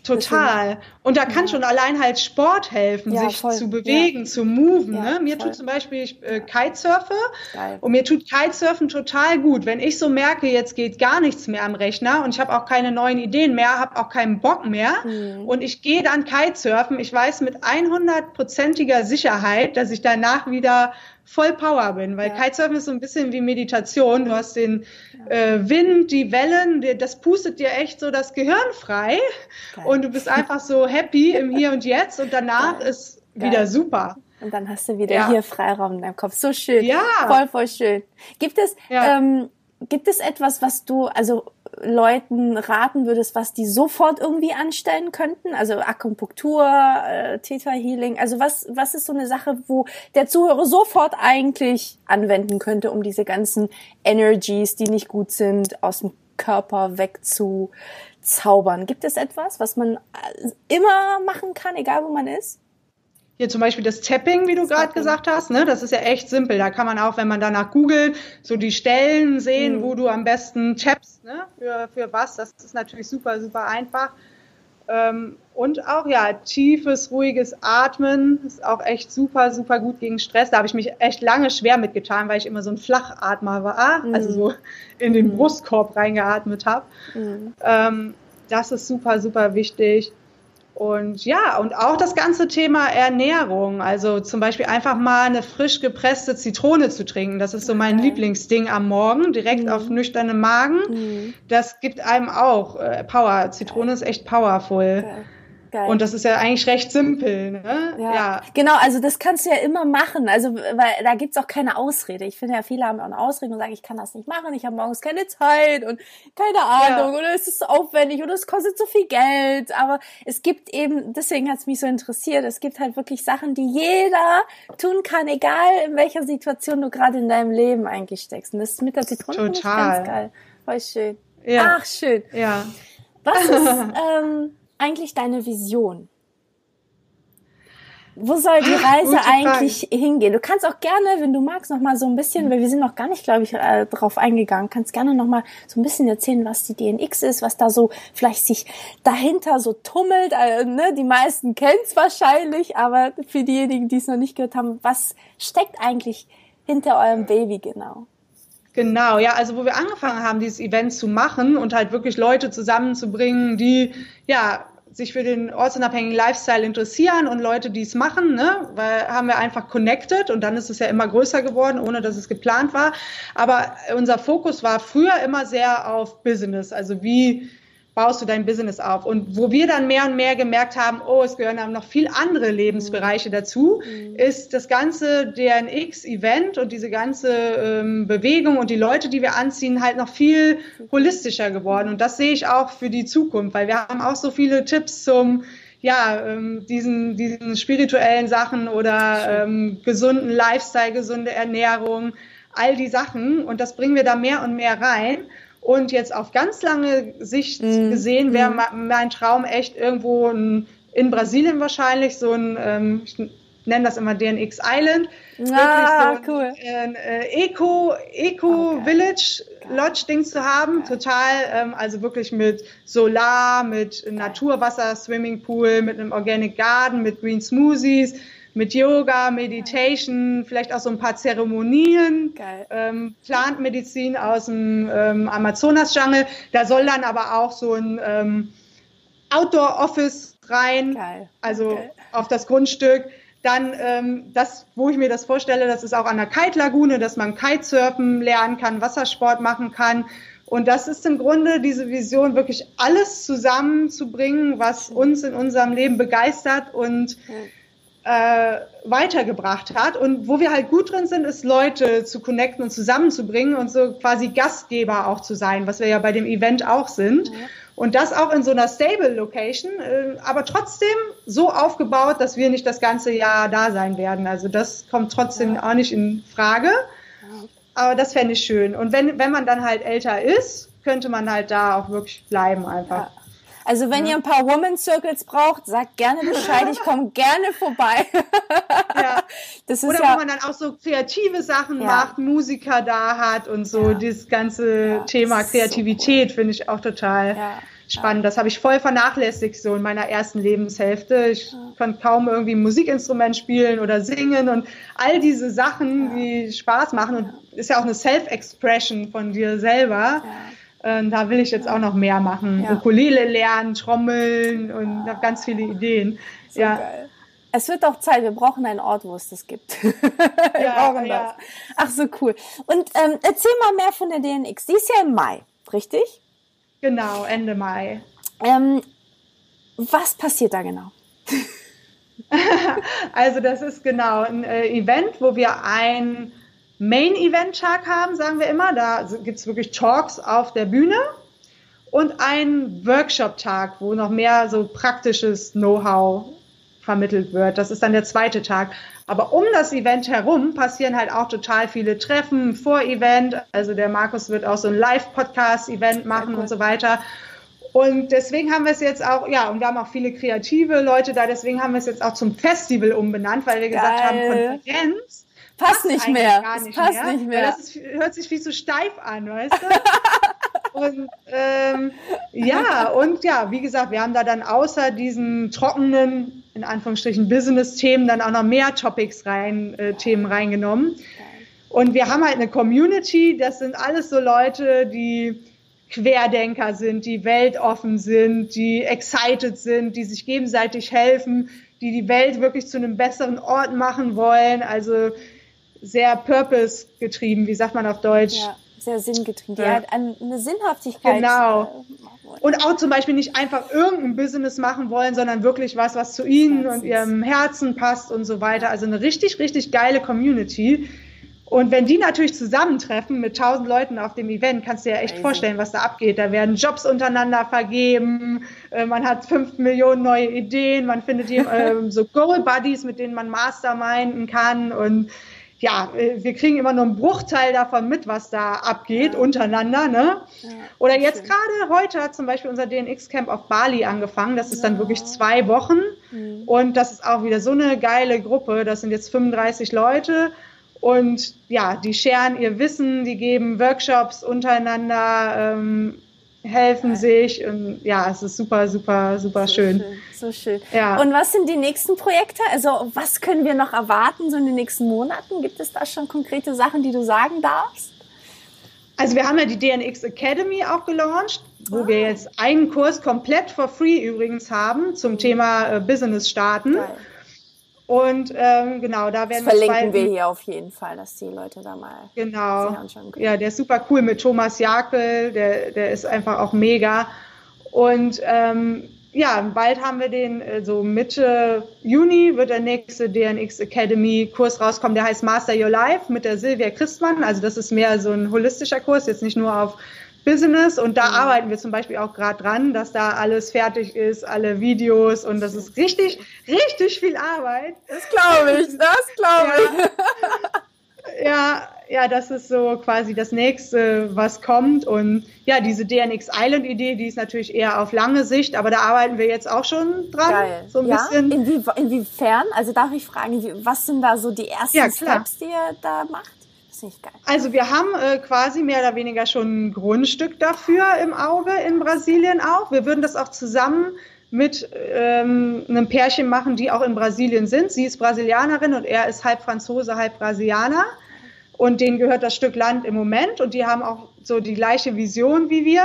Total. Und da kann ja. schon allein halt Sport helfen, ja, sich voll. zu bewegen, ja. zu moven. ne? Mir voll. tut zum Beispiel, ich äh, Kitesurfe Geil. und mir tut Kitesurfen total gut. Wenn ich so merke, jetzt geht gar nichts mehr am Rechner und ich habe auch keine neuen Ideen mehr, habe auch keinen Bock mehr mhm. und ich gehe dann Kitesurfen, ich weiß mit 100%iger Sicherheit, dass ich danach wieder voll Power bin, weil ja. Kitesurfen ist so ein bisschen wie Meditation. Du hast den äh, Wind, die Wellen, das pustet dir echt so das Gehirn frei Geil. und du bist einfach so happy im Hier und Jetzt und danach Geil. ist Geil. wieder super. Und dann hast du wieder ja. hier Freiraum in deinem Kopf. So schön. Ja. Voll, voll schön. Gibt es, ja. ähm, gibt es etwas, was du, also Leuten raten würdest, was die sofort irgendwie anstellen könnten? Also Akupunktur, äh, Theta Healing. Also was, was ist so eine Sache, wo der Zuhörer sofort eigentlich anwenden könnte, um diese ganzen Energies, die nicht gut sind, aus dem Körper wegzuzaubern? Gibt es etwas, was man äh, immer machen kann, egal wo man ist? Hier zum Beispiel das Tapping, wie du gerade gesagt hast, ne? Das ist ja echt simpel. Da kann man auch, wenn man danach googelt, so die Stellen sehen, mhm. wo du am besten tappst, ne? Für, für was. Das ist natürlich super, super einfach. Ähm, und auch ja, tiefes, ruhiges Atmen ist auch echt super, super gut gegen Stress. Da habe ich mich echt lange schwer mitgetan, weil ich immer so ein Flachatmer war, mhm. also so in den mhm. Brustkorb reingeatmet habe. Mhm. Ähm, das ist super, super wichtig. Und ja, und auch das ganze Thema Ernährung. Also zum Beispiel einfach mal eine frisch gepresste Zitrone zu trinken. Das ist so mein okay. Lieblingsding am Morgen, direkt mhm. auf nüchternen Magen. Mhm. Das gibt einem auch äh, Power. Zitrone ist echt powerful. Okay. Geil. Und das ist ja eigentlich recht simpel, ne? Ja. ja. Genau, also das kannst du ja immer machen. Also, weil da gibt's auch keine Ausrede. Ich finde ja, viele haben auch eine Ausrede und sagen, ich kann das nicht machen, ich habe morgens keine Zeit und keine Ahnung ja. oder es ist aufwendig oder es kostet so viel Geld. Aber es gibt eben, deswegen hat's mich so interessiert, es gibt halt wirklich Sachen, die jeder tun kann, egal in welcher Situation du gerade in deinem Leben eigentlich steckst. Und das ist mit der Zitrone ganz geil. Voll schön. Ja. Ach, schön. Ja. Was ist, ähm, eigentlich deine Vision? Wo soll die ah, Reise Ach, eigentlich Frage. hingehen? Du kannst auch gerne, wenn du magst, noch mal so ein bisschen, weil wir sind noch gar nicht, glaube ich, äh, drauf eingegangen, kannst gerne noch mal so ein bisschen erzählen, was die DNX ist, was da so vielleicht sich dahinter so tummelt. Äh, ne? Die meisten kennen es wahrscheinlich, aber für diejenigen, die es noch nicht gehört haben, was steckt eigentlich hinter eurem Baby genau? Genau, ja, also wo wir angefangen haben, dieses Event zu machen und halt wirklich Leute zusammenzubringen, die ja sich für den ortsunabhängigen Lifestyle interessieren und Leute, die es machen, ne, weil haben wir einfach connected und dann ist es ja immer größer geworden, ohne dass es geplant war. Aber unser Fokus war früher immer sehr auf Business, also wie baust du dein Business auf. Und wo wir dann mehr und mehr gemerkt haben, oh, es gehören noch viel andere Lebensbereiche dazu, mhm. ist das ganze DNX-Event und diese ganze ähm, Bewegung und die Leute, die wir anziehen, halt noch viel holistischer geworden. Und das sehe ich auch für die Zukunft, weil wir haben auch so viele Tipps zum ja, ähm, diesen, diesen spirituellen Sachen oder ähm, gesunden Lifestyle, gesunde Ernährung, all die Sachen. Und das bringen wir da mehr und mehr rein. Und jetzt auf ganz lange Sicht mm. gesehen wäre mm. mein Traum echt irgendwo ein, in Brasilien wahrscheinlich so ein, ähm, ich nenne das immer DNX Island. Ah, so cool. Ein, äh, Eco, Eco okay. Village Lodge Ding zu haben. Okay. Total, ähm, also wirklich mit Solar, mit. Naturwasser, Swimmingpool, mit einem Organic Garden, mit Green Smoothies mit Yoga, Meditation, vielleicht auch so ein paar Zeremonien, ähm, Plantmedizin aus dem ähm, Amazonas-Jungle. Da soll dann aber auch so ein ähm, Outdoor-Office rein, Geil. also Geil. auf das Grundstück. Dann ähm, das, wo ich mir das vorstelle, das ist auch an der Kite-Lagune, dass man Kitesurfen lernen kann, Wassersport machen kann. Und das ist im Grunde diese Vision, wirklich alles zusammenzubringen, was uns in unserem Leben begeistert und äh, weitergebracht hat. Und wo wir halt gut drin sind, ist Leute zu connecten und zusammenzubringen und so quasi Gastgeber auch zu sein, was wir ja bei dem Event auch sind. Ja. Und das auch in so einer stable Location, äh, aber trotzdem so aufgebaut, dass wir nicht das ganze Jahr da sein werden. Also das kommt trotzdem ja. auch nicht in Frage. Aber das fände ich schön. Und wenn, wenn man dann halt älter ist, könnte man halt da auch wirklich bleiben einfach. Ja. Also wenn ja. ihr ein paar Woman Circles braucht, sagt gerne Bescheid, ich komme gerne vorbei. ja. Das ist Oder ja, wo man dann auch so kreative Sachen ja. macht, Musiker da hat und so ja. dieses ganze Thema Kreativität finde ich auch total spannend. Das habe ich voll vernachlässigt so in meiner ersten Lebenshälfte. Ich konnte kaum irgendwie ein Musikinstrument spielen oder singen und all diese Sachen, die Spaß machen und ist ja auch eine Self-Expression von dir selber. Ähm, da will ich jetzt auch noch mehr machen. Ja. Ukulele lernen, trommeln und habe ganz viele Ideen. So ja. Geil. Es wird auch Zeit, wir brauchen einen Ort, wo es das gibt. wir ja, brauchen ja. das. Ach so, cool. Und ähm, erzähl mal mehr von der DNX. Die ist ja im Mai, richtig? Genau, Ende Mai. Ähm, was passiert da genau? also das ist genau ein äh, Event, wo wir ein Main-Event-Tag haben, sagen wir immer. Da gibt es wirklich Talks auf der Bühne und einen Workshop-Tag, wo noch mehr so praktisches Know-how vermittelt wird. Das ist dann der zweite Tag. Aber um das Event herum passieren halt auch total viele Treffen vor Event. Also der Markus wird auch so ein Live-Podcast-Event machen cool. und so weiter. Und deswegen haben wir es jetzt auch, ja, und wir haben auch viele kreative Leute da, deswegen haben wir es jetzt auch zum Festival umbenannt, weil wir gesagt Geil. haben, Konferenz passt nicht mehr. Gar nicht passt mehr, nicht mehr. Das ist, hört sich viel zu steif an, weißt du? und ähm, ja, und ja, wie gesagt, wir haben da dann außer diesen trockenen, in Anführungsstrichen, Business-Themen dann auch noch mehr Topics rein, äh, Themen reingenommen. Und wir haben halt eine Community, das sind alles so Leute, die Querdenker sind, die weltoffen sind, die excited sind, die sich gegenseitig helfen, die die Welt wirklich zu einem besseren Ort machen wollen. Also sehr purpose getrieben, wie sagt man auf Deutsch? Ja, sehr sinngetrieben. Ja. Die hat eine Sinnhaftigkeit. Genau. Äh, und auch zum Beispiel nicht einfach irgendein Business machen wollen, sondern wirklich was, was zu ihnen und ihrem Herzen passt und so weiter. Also eine richtig, richtig geile Community. Und wenn die natürlich zusammentreffen mit tausend Leuten auf dem Event, kannst du dir ja echt vorstellen, was da abgeht. Da werden Jobs untereinander vergeben, äh, man hat fünf Millionen neue Ideen, man findet hier, äh, so Goal Buddies, mit denen man masterminden kann und ja, äh, wir kriegen immer nur einen Bruchteil davon mit, was da abgeht ja. untereinander. Ne? Ja, Oder jetzt gerade heute hat zum Beispiel unser DNX-Camp auf Bali angefangen. Das ist dann wirklich zwei Wochen. Mhm. Und das ist auch wieder so eine geile Gruppe. Das sind jetzt 35 Leute. Und ja, die scheren ihr Wissen, die geben Workshops untereinander, ähm, helfen ja. sich und ja, es ist super, super, super so schön. schön. So schön. Ja. Und was sind die nächsten Projekte? Also was können wir noch erwarten so in den nächsten Monaten? Gibt es da schon konkrete Sachen, die du sagen darfst? Also wir haben ja die DNX Academy auch gelauncht, wo ah. wir jetzt einen Kurs komplett for free übrigens haben zum Thema äh, Business starten. Geil. Und ähm, genau, da werden das verlinken wir hier auf jeden Fall, dass die Leute da mal genau. anschauen können. Ja, der ist super cool mit Thomas Jakel, der, der ist einfach auch mega. Und ähm, ja, bald haben wir den, so also Mitte Juni wird der nächste DNX Academy Kurs rauskommen, der heißt Master Your Life mit der Silvia Christmann. Also das ist mehr so ein holistischer Kurs, jetzt nicht nur auf Business und da mhm. arbeiten wir zum Beispiel auch gerade dran, dass da alles fertig ist, alle Videos und das ist richtig, richtig viel Arbeit. Das glaube ich, das glaube ich. Ja, ja, das ist so quasi das nächste, was kommt und ja, diese DNX Island Idee, die ist natürlich eher auf lange Sicht, aber da arbeiten wir jetzt auch schon dran. Geil. So ein ja? bisschen. Inwie inwiefern? Also darf ich fragen, was sind da so die ersten ja, Steps, die ihr da macht? Das geil. Also wir haben äh, quasi mehr oder weniger schon ein Grundstück dafür im Auge in Brasilien auch. Wir würden das auch zusammen mit ähm, einem Pärchen machen, die auch in Brasilien sind. Sie ist Brasilianerin und er ist halb Franzose, halb Brasilianer. Und denen gehört das Stück Land im Moment und die haben auch so die gleiche Vision wie wir.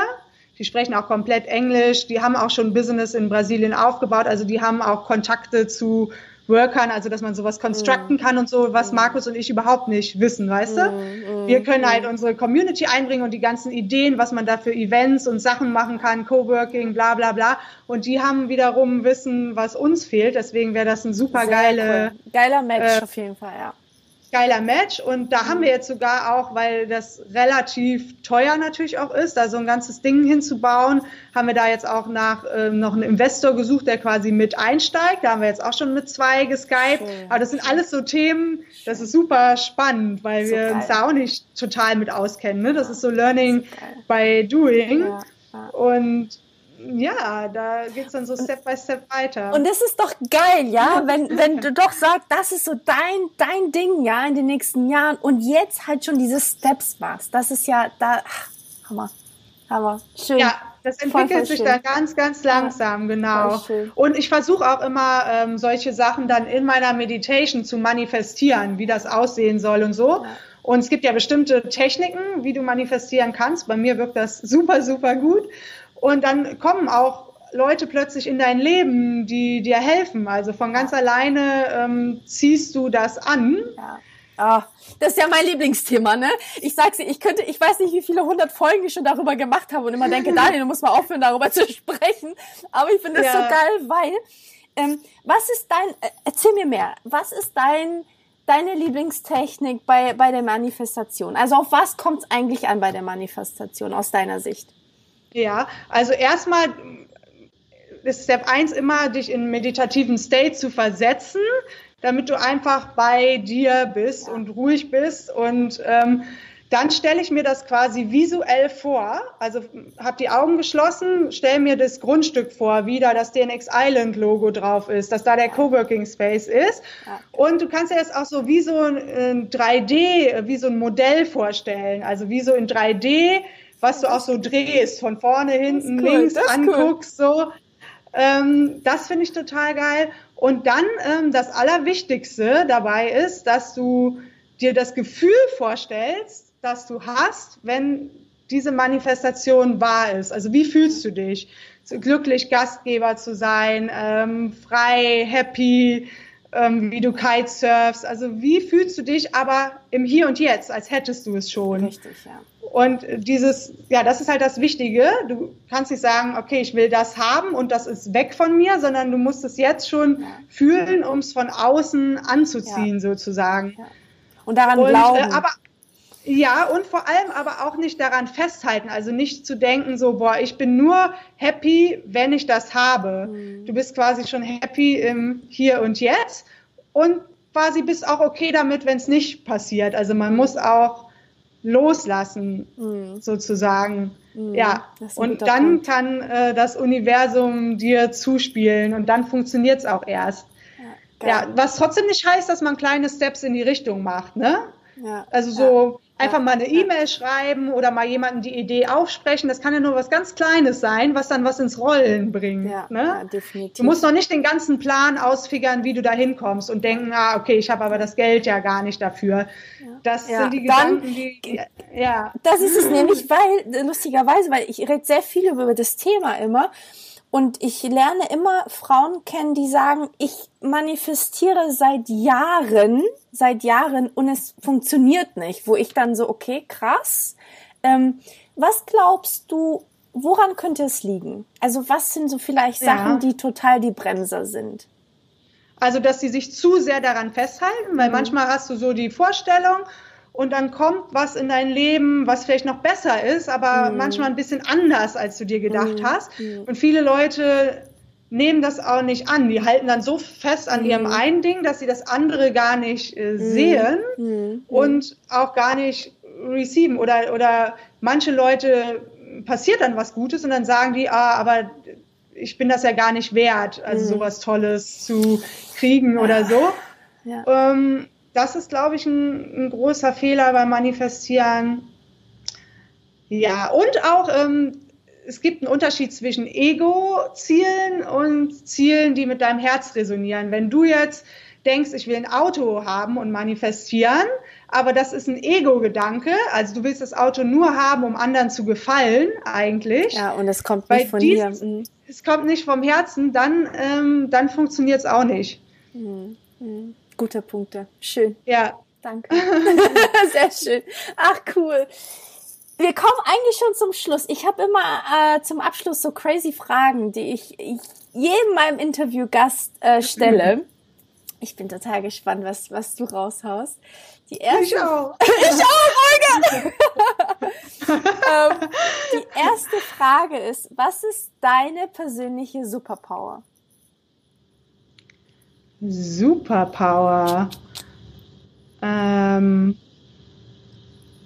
Die sprechen auch komplett Englisch, die haben auch schon Business in Brasilien aufgebaut, also die haben auch Kontakte zu Workern, also dass man sowas constructen kann und so, was Markus und ich überhaupt nicht wissen, weißt du? Wir können halt unsere Community einbringen und die ganzen Ideen, was man da für Events und Sachen machen kann, Coworking, bla bla bla. Und die haben wiederum Wissen, was uns fehlt. Deswegen wäre das ein super geile, cool. geiler Match äh, auf jeden Fall, ja geiler Match und da mhm. haben wir jetzt sogar auch, weil das relativ teuer natürlich auch ist, da so ein ganzes Ding hinzubauen, haben wir da jetzt auch nach ähm, noch einen Investor gesucht, der quasi mit einsteigt. Da haben wir jetzt auch schon mit zwei geskypt. Aber das sind alles so Themen, das ist super spannend, weil so wir geil. uns da auch nicht total mit auskennen. Ne? Das ist so Learning by Doing. Ja, ja. Und ja, da geht es dann so Step by Step weiter. Und das ist doch geil, ja, wenn, wenn du doch sagst, das ist so dein, dein Ding, ja, in den nächsten Jahren und jetzt halt schon diese Steps machst. Das ist ja da, ach, Hammer, Hammer, schön. Ja, das entwickelt voll, voll sich schön. da ganz, ganz langsam, ja, genau. Und ich versuche auch immer, ähm, solche Sachen dann in meiner Meditation zu manifestieren, wie das aussehen soll und so. Ja. Und es gibt ja bestimmte Techniken, wie du manifestieren kannst. Bei mir wirkt das super, super gut. Und dann kommen auch Leute plötzlich in dein Leben, die dir helfen. Also von ganz alleine ähm, ziehst du das an. Ja. Oh, das ist ja mein Lieblingsthema, ne? Ich sag's dir, ich könnte, ich weiß nicht, wie viele hundert Folgen ich schon darüber gemacht habe und immer denke, Daniel, du musst mal aufhören, darüber zu sprechen. Aber ich finde das ja. so geil, weil, ähm, was ist dein, äh, erzähl mir mehr, was ist dein, deine Lieblingstechnik bei, bei der Manifestation? Also auf was kommt es eigentlich an bei der Manifestation aus deiner Sicht? Ja, also erstmal ist Step 1 immer, dich in meditativen State zu versetzen, damit du einfach bei dir bist und ruhig bist. Und ähm, dann stelle ich mir das quasi visuell vor. Also habe die Augen geschlossen, stelle mir das Grundstück vor, wie da das DNX Island Logo drauf ist, dass da der Coworking Space ist. Und du kannst dir das auch so wie so ein 3D, wie so ein Modell vorstellen. Also wie so in 3D was du auch so drehst, von vorne, hinten, cool, links anguckst, cool. so. Ähm, das finde ich total geil. Und dann ähm, das Allerwichtigste dabei ist, dass du dir das Gefühl vorstellst, dass du hast, wenn diese Manifestation wahr ist. Also wie fühlst du dich? Glücklich Gastgeber zu sein, ähm, frei, happy, ähm, wie du Kitesurfst. Also wie fühlst du dich aber im Hier und Jetzt, als hättest du es schon? Richtig, ja. Und dieses, ja, das ist halt das Wichtige. Du kannst nicht sagen, okay, ich will das haben und das ist weg von mir, sondern du musst es jetzt schon ja. fühlen, um es von außen anzuziehen, ja. sozusagen. Ja. Und daran und, äh, glauben. Äh, aber, ja, und vor allem aber auch nicht daran festhalten, also nicht zu denken, so, boah, ich bin nur happy, wenn ich das habe. Mhm. Du bist quasi schon happy im Hier und Jetzt und quasi bist auch okay damit, wenn es nicht passiert. Also man muss auch loslassen, mhm. sozusagen. Mhm. Ja, und dann Punkt. kann äh, das Universum dir zuspielen und dann funktioniert es auch erst. Ja, ja, was trotzdem nicht heißt, dass man kleine Steps in die Richtung macht, ne? Ja, also so einfach mal eine E-Mail schreiben oder mal jemanden die Idee aufsprechen. Das kann ja nur was ganz Kleines sein, was dann was ins Rollen bringt. Ja, ne? ja definitiv. Du musst noch nicht den ganzen Plan ausfigern, wie du da hinkommst und denken, ah, okay, ich habe aber das Geld ja gar nicht dafür. Das sind die Gedanken, dann, die, ja. Das ist es nämlich, weil, lustigerweise, weil ich rede sehr viel über das Thema immer. Und ich lerne immer Frauen kennen, die sagen, ich manifestiere seit Jahren, seit Jahren und es funktioniert nicht. Wo ich dann so, okay, krass. Ähm, was glaubst du, woran könnte es liegen? Also was sind so vielleicht Sachen, ja. die total die Bremser sind? Also, dass sie sich zu sehr daran festhalten, weil mhm. manchmal hast du so die Vorstellung, und dann kommt was in dein Leben, was vielleicht noch besser ist, aber mhm. manchmal ein bisschen anders, als du dir gedacht mhm. hast. Mhm. Und viele Leute nehmen das auch nicht an. Die halten dann so fest an ihrem mhm. einen Ding, dass sie das andere gar nicht äh, mhm. sehen mhm. und auch gar nicht receiven. Oder, oder manche Leute passiert dann was Gutes und dann sagen die, ah, aber ich bin das ja gar nicht wert, also sowas Tolles zu kriegen oder so. Ja. Ähm, das ist, glaube ich, ein, ein, großer Fehler beim Manifestieren. Ja, und auch, ähm, es gibt einen Unterschied zwischen Ego-Zielen und Zielen, die mit deinem Herz resonieren. Wenn du jetzt denkst, ich will ein Auto haben und manifestieren, aber das ist ein Ego-Gedanke, also du willst das Auto nur haben, um anderen zu gefallen, eigentlich. Ja, und es kommt nicht von dir. Mhm. Es kommt nicht vom Herzen, dann, ähm, dann funktioniert es auch nicht. Mhm. Mhm. Gute Punkte. Schön. Ja. Danke. Sehr schön. Ach, cool. Wir kommen eigentlich schon zum Schluss. Ich habe immer äh, zum Abschluss so crazy Fragen, die ich, ich jedem meinem Interviewgast äh, stelle. Ich bin total gespannt, was, was du raushaust. Die erste, ich auch. ich auch, Olga! ähm, die erste Frage ist, was ist deine persönliche Superpower? Superpower. Ähm,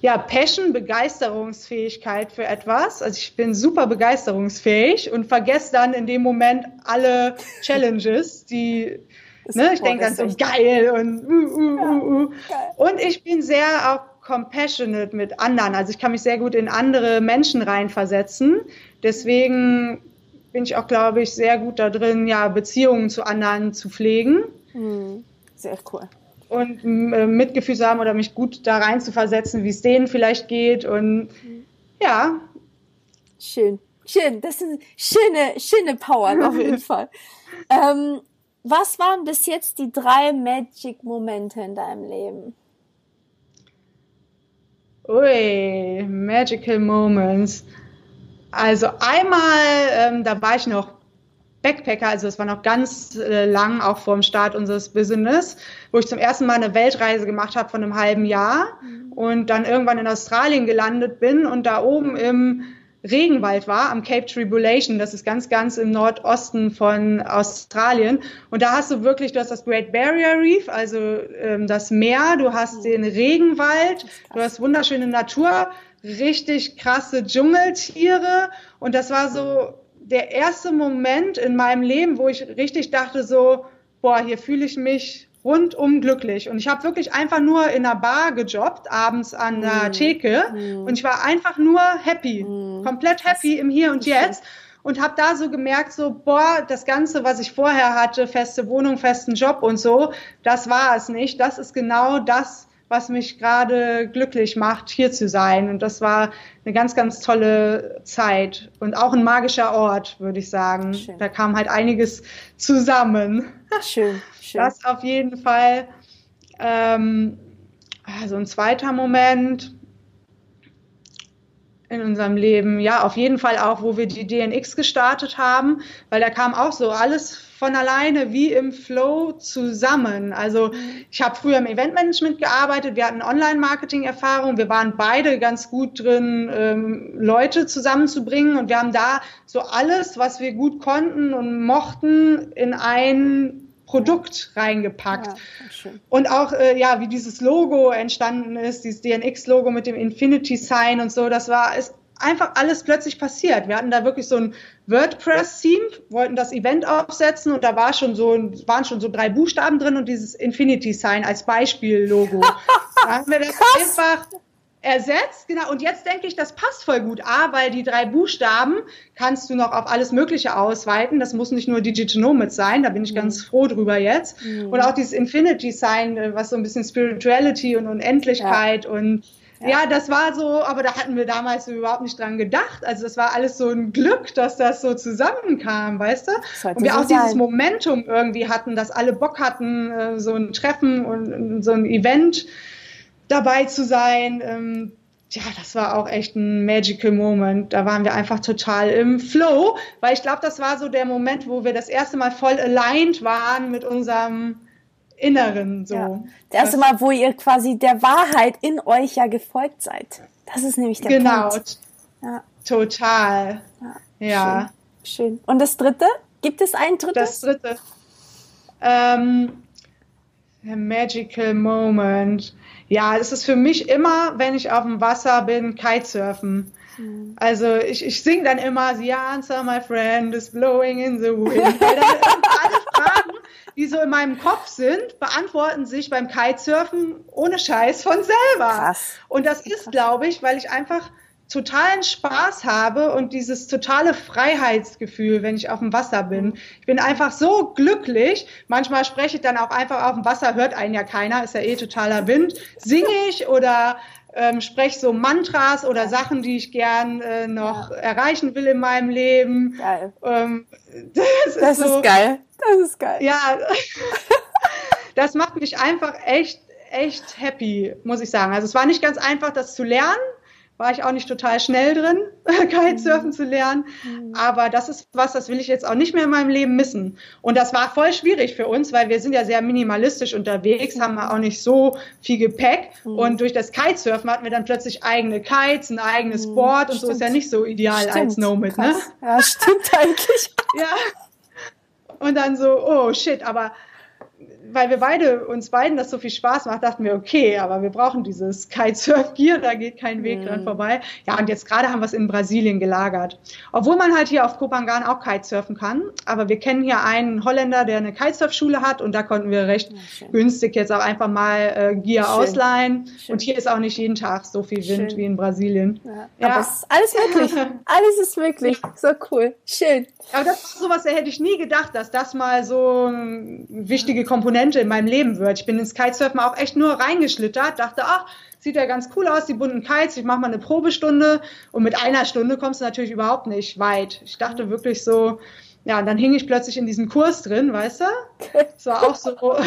ja, Passion, Begeisterungsfähigkeit für etwas. Also ich bin super begeisterungsfähig und vergesse dann in dem Moment alle Challenges, die, ne, ich denke dann so geil und uh, uh, uh, uh. Und ich bin sehr auch compassionate mit anderen. Also ich kann mich sehr gut in andere Menschen reinversetzen. Deswegen bin ich auch, glaube ich, sehr gut da drin, ja, Beziehungen zu anderen zu pflegen. Hm, sehr cool. Und äh, Mitgefühl zu haben oder mich gut da rein zu versetzen, wie es denen vielleicht geht. Und hm. ja. Schön. Schön. Das sind schöne, schöne Power auf jeden Fall. Ähm, was waren bis jetzt die drei Magic-Momente in deinem Leben? Ui, Magical Moments. Also einmal, ähm, da war ich noch Backpacker, also es war noch ganz äh, lang, auch vor dem Start unseres Business, wo ich zum ersten Mal eine Weltreise gemacht habe von einem halben Jahr mhm. und dann irgendwann in Australien gelandet bin und da oben im Regenwald war, am Cape Tribulation. Das ist ganz, ganz im Nordosten von Australien. Und da hast du wirklich, du hast das Great Barrier Reef, also ähm, das Meer, du hast mhm. den Regenwald, du hast wunderschöne Natur, richtig krasse Dschungeltiere. Und das war so der erste Moment in meinem Leben, wo ich richtig dachte so, boah, hier fühle ich mich rundum glücklich. Und ich habe wirklich einfach nur in einer Bar gejobbt, abends an der mm. Theke. Mm. Und ich war einfach nur happy, mm. komplett happy im Hier und Jetzt. Und habe da so gemerkt, so, boah, das Ganze, was ich vorher hatte, feste Wohnung, festen Job und so, das war es nicht. Das ist genau das, was mich gerade glücklich macht, hier zu sein. Und das war eine ganz, ganz tolle Zeit und auch ein magischer Ort, würde ich sagen. Schön. Da kam halt einiges zusammen. Schön, schön. Das auf jeden Fall. Ähm, also ein zweiter Moment in unserem Leben, ja, auf jeden Fall auch, wo wir die DNX gestartet haben, weil da kam auch so alles von alleine wie im Flow zusammen. Also ich habe früher im Eventmanagement gearbeitet, wir hatten Online-Marketing-Erfahrung, wir waren beide ganz gut drin, ähm, Leute zusammenzubringen und wir haben da so alles, was wir gut konnten und mochten, in ein Produkt reingepackt. Ja, und auch, äh, ja, wie dieses Logo entstanden ist, dieses DNX-Logo mit dem Infinity-Sign und so, das war, ist einfach alles plötzlich passiert. Wir hatten da wirklich so ein WordPress-Theme, wollten das Event aufsetzen und da war schon so, waren schon so drei Buchstaben drin und dieses Infinity-Sign als Beispiel-Logo. da haben wir das Krass. einfach ersetzt, genau. Und jetzt denke ich, das passt voll gut. A, weil die drei Buchstaben kannst du noch auf alles Mögliche ausweiten. Das muss nicht nur Digital Nomad sein. Da bin ich mhm. ganz froh drüber jetzt. Mhm. Und auch dieses Infinity Sign, äh, was so ein bisschen Spirituality und Unendlichkeit ja. und ja. ja. das war so, aber da hatten wir damals überhaupt nicht dran gedacht. Also das war alles so ein Glück, dass das so zusammenkam, weißt du? Und wir so auch sein. dieses Momentum irgendwie hatten, dass alle Bock hatten, äh, so ein Treffen und so ein Event dabei zu sein. Ähm, ja, das war auch echt ein magical Moment. Da waren wir einfach total im Flow, weil ich glaube, das war so der Moment, wo wir das erste Mal voll aligned waren mit unserem Inneren. So. Ja. Das erste Mal, wo ihr quasi der Wahrheit in euch ja gefolgt seid. Das ist nämlich der genau. Punkt. Genau. Ja. Total. Ja. ja. Schön. Schön. Und das dritte? Gibt es ein drittes? Das dritte. Ähm, magical Moment. Ja, es ist für mich immer, wenn ich auf dem Wasser bin, Kitesurfen. Mhm. Also ich, ich singe dann immer, The answer, my friend, is blowing in the wind. Weil dann alle Fragen, die so in meinem Kopf sind, beantworten sich beim Kitesurfen ohne Scheiß von selber. Krass. Und das ist, glaube ich, weil ich einfach totalen Spaß habe und dieses totale Freiheitsgefühl, wenn ich auf dem Wasser bin. Ich bin einfach so glücklich. Manchmal spreche ich dann auch einfach auf dem Wasser, hört einen ja keiner, ist ja eh totaler Wind. Singe ich oder ähm, spreche so Mantras oder Sachen, die ich gern äh, noch ja. erreichen will in meinem Leben. Geil. Ähm, das, das ist, so, ist geil. Das ist geil. Ja, das macht mich einfach echt, echt happy, muss ich sagen. Also es war nicht ganz einfach, das zu lernen war ich auch nicht total schnell drin, Kitesurfen mhm. zu lernen. Mhm. Aber das ist was, das will ich jetzt auch nicht mehr in meinem Leben missen. Und das war voll schwierig für uns, weil wir sind ja sehr minimalistisch unterwegs, mhm. haben wir auch nicht so viel Gepäck. Mhm. Und durch das Kitesurfen hatten wir dann plötzlich eigene Kites, ein eigenes mhm. Board und stimmt. so ist ja nicht so ideal stimmt. als Nomad, ne? Ja, stimmt eigentlich. ja. Und dann so, oh shit, aber weil wir beide, uns beiden das so viel Spaß macht, dachten wir, okay, aber wir brauchen dieses Kitesurf-Gear, da geht kein Weg mhm. dran vorbei. Ja, und jetzt gerade haben wir es in Brasilien gelagert. Obwohl man halt hier auf Kopangan auch Kitesurfen kann, aber wir kennen hier einen Holländer, der eine Kitesurf-Schule hat und da konnten wir recht ja, günstig jetzt auch einfach mal äh, Gear schön. ausleihen. Schön. Und hier ist auch nicht jeden Tag so viel Wind schön. wie in Brasilien. Ja. ja. Aber es ist alles möglich. alles ist möglich. So cool. Schön. Aber das ist sowas, da hätte ich nie gedacht, dass das mal so eine wichtige Komponente in meinem Leben wird. Ich bin ins Kitesurfen auch echt nur reingeschlittert, dachte, ach, sieht ja ganz cool aus, die bunten Kites, ich mache mal eine Probestunde und mit einer Stunde kommst du natürlich überhaupt nicht weit. Ich dachte wirklich so, ja, und dann hing ich plötzlich in diesem Kurs drin, weißt du? Das war auch so.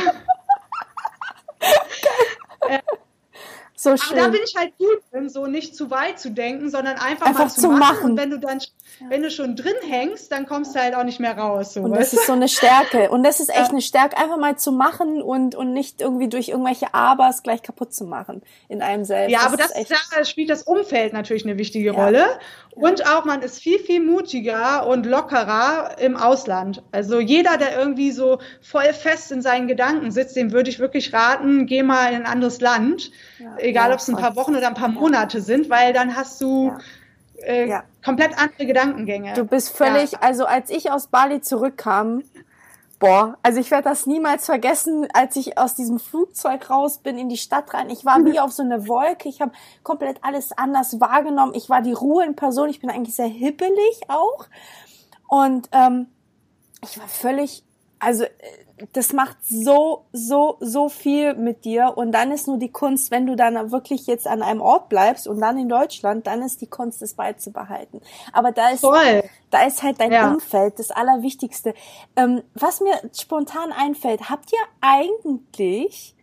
So schön. Aber da bin ich halt gut drin, so nicht zu weit zu denken, sondern einfach, einfach mal zu, zu machen. machen. Und wenn du dann, wenn du schon drin hängst, dann kommst du halt auch nicht mehr raus. So, und das ist so eine Stärke. Und das ist echt eine Stärke, einfach mal zu machen und, und nicht irgendwie durch irgendwelche Abers gleich kaputt zu machen in einem selbst. Ja, das aber das, da spielt das Umfeld natürlich eine wichtige ja. Rolle. Und auch man ist viel, viel mutiger und lockerer im Ausland. Also jeder, der irgendwie so voll fest in seinen Gedanken sitzt, dem würde ich wirklich raten, geh mal in ein anderes Land. Ja, egal ja, ob es ein paar Wochen oder ein paar Monate sind, weil dann hast du äh, komplett andere Gedankengänge. Du bist völlig, also als ich aus Bali zurückkam, Boah, also ich werde das niemals vergessen, als ich aus diesem Flugzeug raus bin in die Stadt rein. Ich war wie auf so eine Wolke. Ich habe komplett alles anders wahrgenommen. Ich war die Ruhe in Person. Ich bin eigentlich sehr hippelig auch. Und ähm, ich war völlig, also äh, das macht so, so, so viel mit dir. Und dann ist nur die Kunst, wenn du dann wirklich jetzt an einem Ort bleibst und dann in Deutschland, dann ist die Kunst, es beizubehalten. Aber da ist, Voll. da ist halt dein ja. Umfeld das Allerwichtigste. Ähm, was mir spontan einfällt, habt ihr eigentlich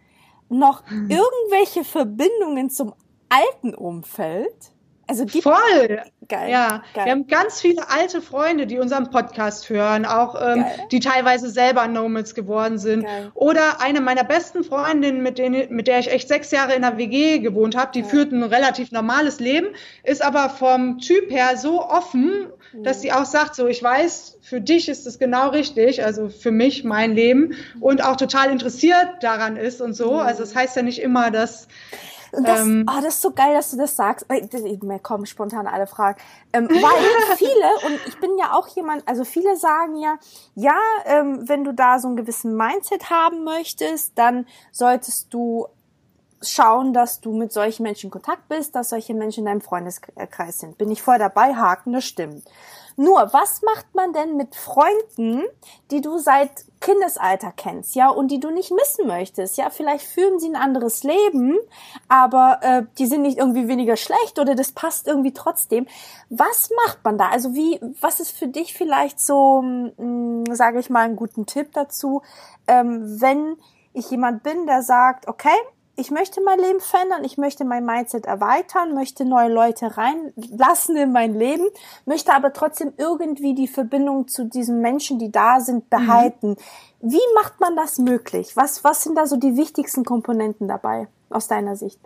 noch hm. irgendwelche Verbindungen zum alten Umfeld? Also gibt Voll. Geil. Ja, Geil. wir haben ganz viele alte Freunde, die unseren Podcast hören, auch ähm, die teilweise selber Nomads geworden sind. Geil. Oder eine meiner besten Freundinnen, mit, denen, mit der ich echt sechs Jahre in der WG gewohnt habe, die Geil. führt ein relativ normales Leben, ist aber vom Typ her so offen, mhm. dass sie auch sagt, so ich weiß, für dich ist es genau richtig, also für mich mein Leben und auch total interessiert daran ist und so. Mhm. Also es das heißt ja nicht immer, dass und das, ähm, oh, das ist so geil, dass du das sagst. Mir kommen spontan alle Fragen. Ähm, weil viele, und ich bin ja auch jemand, also viele sagen ja, ja, ähm, wenn du da so einen gewissen Mindset haben möchtest, dann solltest du schauen, dass du mit solchen Menschen in Kontakt bist, dass solche Menschen in deinem Freundeskreis sind. Bin ich voll dabei, haken, das stimmt. Nur, was macht man denn mit Freunden, die du seit Kindesalter kennst, ja, und die du nicht missen möchtest? Ja, vielleicht führen sie ein anderes Leben, aber äh, die sind nicht irgendwie weniger schlecht oder das passt irgendwie trotzdem. Was macht man da? Also wie, was ist für dich vielleicht so, hm, sage ich mal, einen guten Tipp dazu, ähm, wenn ich jemand bin, der sagt, okay, ich möchte mein Leben verändern, ich möchte mein Mindset erweitern, möchte neue Leute reinlassen in mein Leben, möchte aber trotzdem irgendwie die Verbindung zu diesen Menschen, die da sind, behalten. Mhm. Wie macht man das möglich? Was, was sind da so die wichtigsten Komponenten dabei aus deiner Sicht?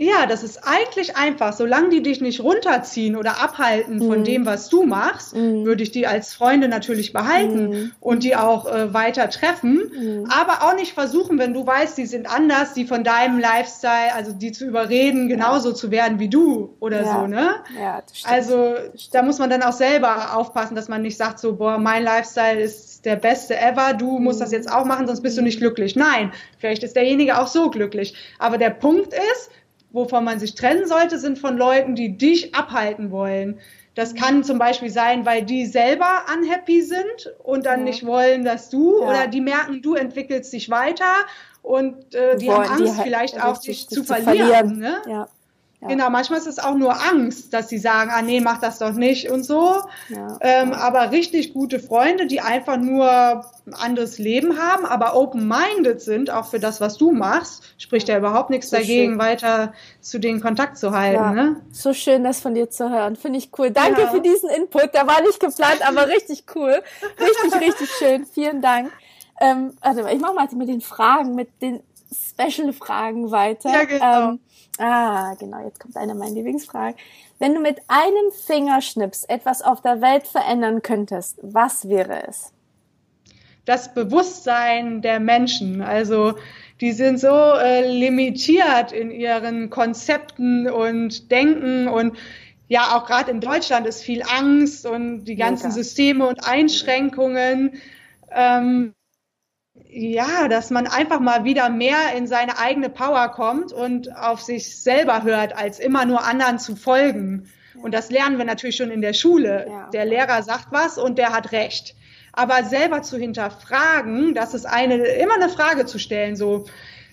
Ja, das ist eigentlich einfach. Solange die dich nicht runterziehen oder abhalten von mhm. dem, was du machst, mhm. würde ich die als Freunde natürlich behalten mhm. und die auch äh, weiter treffen. Mhm. Aber auch nicht versuchen, wenn du weißt, die sind anders, die von deinem Lifestyle, also die zu überreden, genauso ja. zu werden wie du oder ja. so, ne? Ja, das stimmt. Also da muss man dann auch selber aufpassen, dass man nicht sagt so, boah, mein Lifestyle ist der beste ever, du musst das mhm. jetzt auch machen, sonst bist du nicht glücklich. Nein, vielleicht ist derjenige auch so glücklich. Aber der Punkt ist, wovon man sich trennen sollte, sind von Leuten, die dich abhalten wollen. Das kann zum Beispiel sein, weil die selber unhappy sind und dann ja. nicht wollen, dass du ja. oder die merken, du entwickelst dich weiter und äh, die haben Angst, die halt vielleicht auch dich zu verlieren. verlieren. Ne? Ja. Ja. Genau, manchmal ist es auch nur Angst, dass sie sagen, ah nee, mach das doch nicht und so. Ja. Ähm, aber richtig gute Freunde, die einfach nur ein anderes Leben haben, aber open-minded sind, auch für das, was du machst, spricht ja überhaupt nichts so dagegen, schön. weiter zu denen Kontakt zu halten. Ja. Ne? So schön, das von dir zu hören. Finde ich cool. Danke für diesen Input. Der war nicht geplant, aber richtig cool. Richtig, richtig schön. Vielen Dank. Ähm, also ich mache mal mit den Fragen, mit den Special-Fragen weiter. Ja, genau. Ähm, Ah, genau, jetzt kommt eine meiner Lieblingsfragen. Wenn du mit einem Fingerschnips etwas auf der Welt verändern könntest, was wäre es? Das Bewusstsein der Menschen. Also die sind so äh, limitiert in ihren Konzepten und Denken und ja, auch gerade in Deutschland ist viel Angst und die ganzen Mega. Systeme und Einschränkungen. Ähm, ja, dass man einfach mal wieder mehr in seine eigene Power kommt und auf sich selber hört, als immer nur anderen zu folgen. Und das lernen wir natürlich schon in der Schule. Ja. Der Lehrer sagt was und der hat recht. Aber selber zu hinterfragen, das ist eine, immer eine Frage zu stellen, so,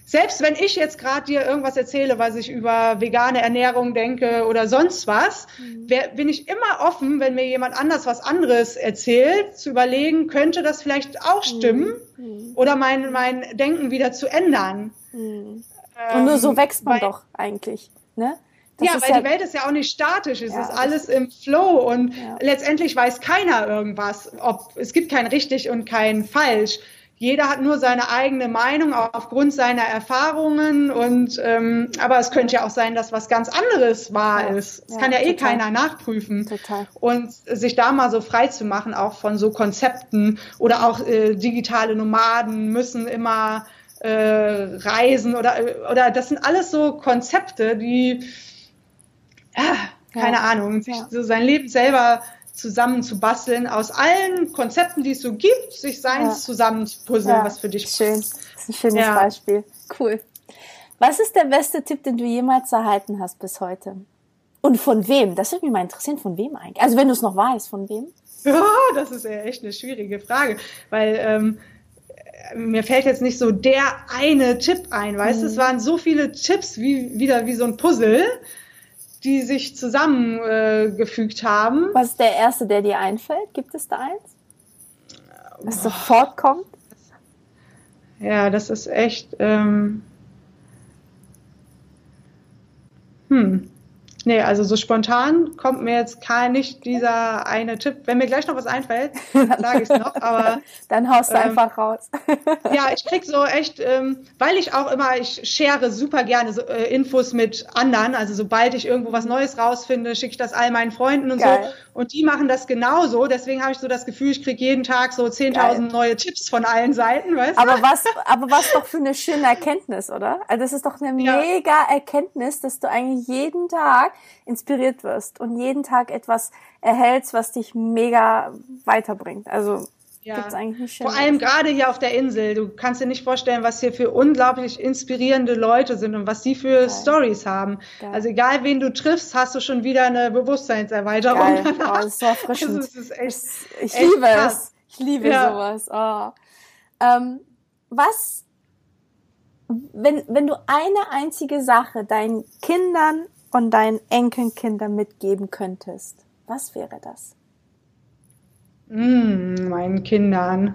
selbst wenn ich jetzt gerade dir irgendwas erzähle, was ich über vegane Ernährung denke oder sonst was, mhm. wär, bin ich immer offen, wenn mir jemand anders was anderes erzählt, zu überlegen, könnte das vielleicht auch mhm. stimmen mhm. oder mein, mein Denken wieder zu ändern. Mhm. Ähm, Und nur so wächst man weil, doch eigentlich, ne? Das ja, weil ja, die Welt ist ja auch nicht statisch, es ja, ist alles im Flow und ja. letztendlich weiß keiner irgendwas, ob es gibt kein richtig und kein falsch jeder hat nur seine eigene Meinung aufgrund seiner Erfahrungen und ähm, aber es könnte ja auch sein, dass was ganz anderes wahr ja, ist. Das ja, kann ja eh total. keiner nachprüfen. Total. Und sich da mal so frei zu machen, auch von so Konzepten oder auch äh, digitale Nomaden müssen immer äh, reisen oder oder das sind alles so Konzepte, die ja, keine Ahnung, sich so sein Leben selber zusammen zu basteln, aus allen Konzepten, die es so gibt, sich seins ja. zusammen zu puzzeln, ja. was für dich Schön. Das ist ein schönes ja. Beispiel. Cool. Was ist der beste Tipp, den du jemals erhalten hast bis heute? Und von wem? Das würde mich mal interessieren, von wem eigentlich? Also wenn du es noch weißt, von wem? Ja, das ist ja echt eine schwierige Frage, weil ähm, mir fällt jetzt nicht so der eine Tipp ein, weißt du, mhm. es waren so viele Tipps wie wieder wie so ein Puzzle die sich zusammengefügt äh, haben. Was ist der erste, der dir einfällt? Gibt es da eins? Was Boah. sofort kommt? Ja, das ist echt. Ähm, hm. Nee, also so spontan kommt mir jetzt kein nicht dieser eine Tipp. Wenn mir gleich noch was einfällt, sage ich es noch. Aber dann haust du ähm, einfach raus. ja, ich krieg so echt, ähm, weil ich auch immer, ich share super gerne so, äh, Infos mit anderen. Also sobald ich irgendwo was Neues rausfinde, schicke ich das all meinen Freunden und Geil. so. Und die machen das genauso. Deswegen habe ich so das Gefühl, ich kriege jeden Tag so 10.000 neue Tipps von allen Seiten. Weißt aber was, aber was doch für eine schöne Erkenntnis, oder? Also das ist doch eine ja. mega Erkenntnis, dass du eigentlich jeden Tag inspiriert wirst und jeden Tag etwas erhältst, was dich mega weiterbringt. Also ja. gibt's eigentlich nicht Vor allem gerade hier auf der Insel. Du kannst dir nicht vorstellen, was hier für unglaublich inspirierende Leute sind und was sie für Geil. Stories haben. Geil. Also egal, wen du triffst, hast du schon wieder eine Bewusstseinserweiterung. Geil. Oh, das ist so erfrischend. Also, ist echt, ich, ich echt liebe krass. es. Ich liebe ja. sowas. Oh. Ähm, was wenn, wenn du eine einzige Sache deinen Kindern und deinen Enkelkindern mitgeben könntest, was wäre das? Mm, meinen Kindern.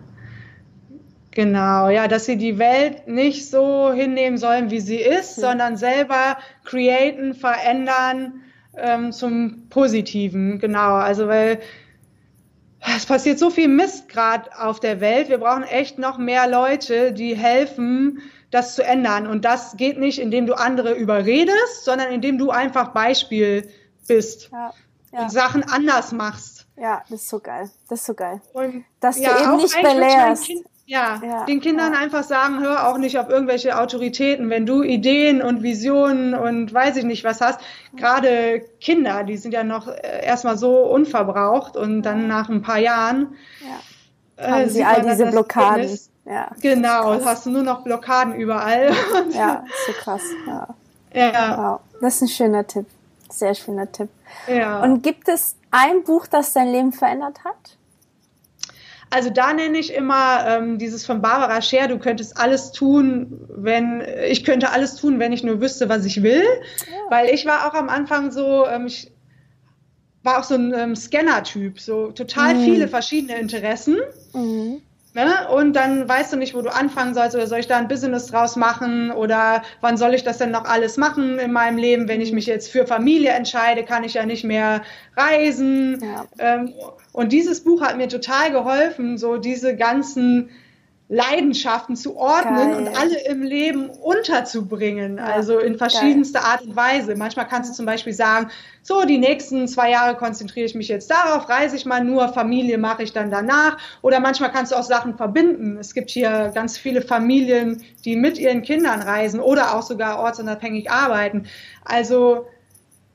Genau, ja, dass sie die Welt nicht so hinnehmen sollen, wie sie ist, mhm. sondern selber createn, verändern ähm, zum Positiven. Genau, also weil es passiert so viel Mist gerade auf der Welt. Wir brauchen echt noch mehr Leute, die helfen, das zu ändern. Und das geht nicht, indem du andere überredest, sondern indem du einfach Beispiel bist ja, ja. und Sachen anders machst. Ja, das ist so geil. Das ist so geil. Und, Dass ja, du eben nicht belehrst. Kind, ja, den Kindern einfach sagen, hör auch nicht auf irgendwelche Autoritäten. Wenn du Ideen und Visionen und weiß ich nicht was hast, gerade Kinder, die sind ja noch äh, erstmal so unverbraucht und dann nach ein paar Jahren ja. äh, haben sie all diese Blockaden. Fitness, ja, genau, hast du nur noch Blockaden überall. ja, so krass. Ja. ja. Wow. Das ist ein schöner Tipp. Sehr schöner Tipp. Ja. Und gibt es ein Buch, das dein Leben verändert hat? Also da nenne ich immer ähm, dieses von Barbara Scher, du könntest alles tun, wenn ich könnte alles tun, wenn ich nur wüsste, was ich will. Ja. Weil ich war auch am Anfang so, ähm, ich war auch so ein ähm, Scanner-Typ, so total mhm. viele verschiedene Interessen. Mhm. Ne? Und dann weißt du nicht, wo du anfangen sollst oder soll ich da ein Business draus machen oder wann soll ich das denn noch alles machen in meinem Leben? Wenn ich mich jetzt für Familie entscheide, kann ich ja nicht mehr reisen. Ja. Ähm, und dieses Buch hat mir total geholfen, so diese ganzen Leidenschaften zu ordnen Geil. und alle im Leben unterzubringen, ja, also in verschiedenster Geil. Art und Weise. Manchmal kannst du zum Beispiel sagen, so die nächsten zwei Jahre konzentriere ich mich jetzt darauf, reise ich mal nur, Familie mache ich dann danach. Oder manchmal kannst du auch Sachen verbinden. Es gibt hier ganz viele Familien, die mit ihren Kindern reisen oder auch sogar ortsunabhängig arbeiten. Also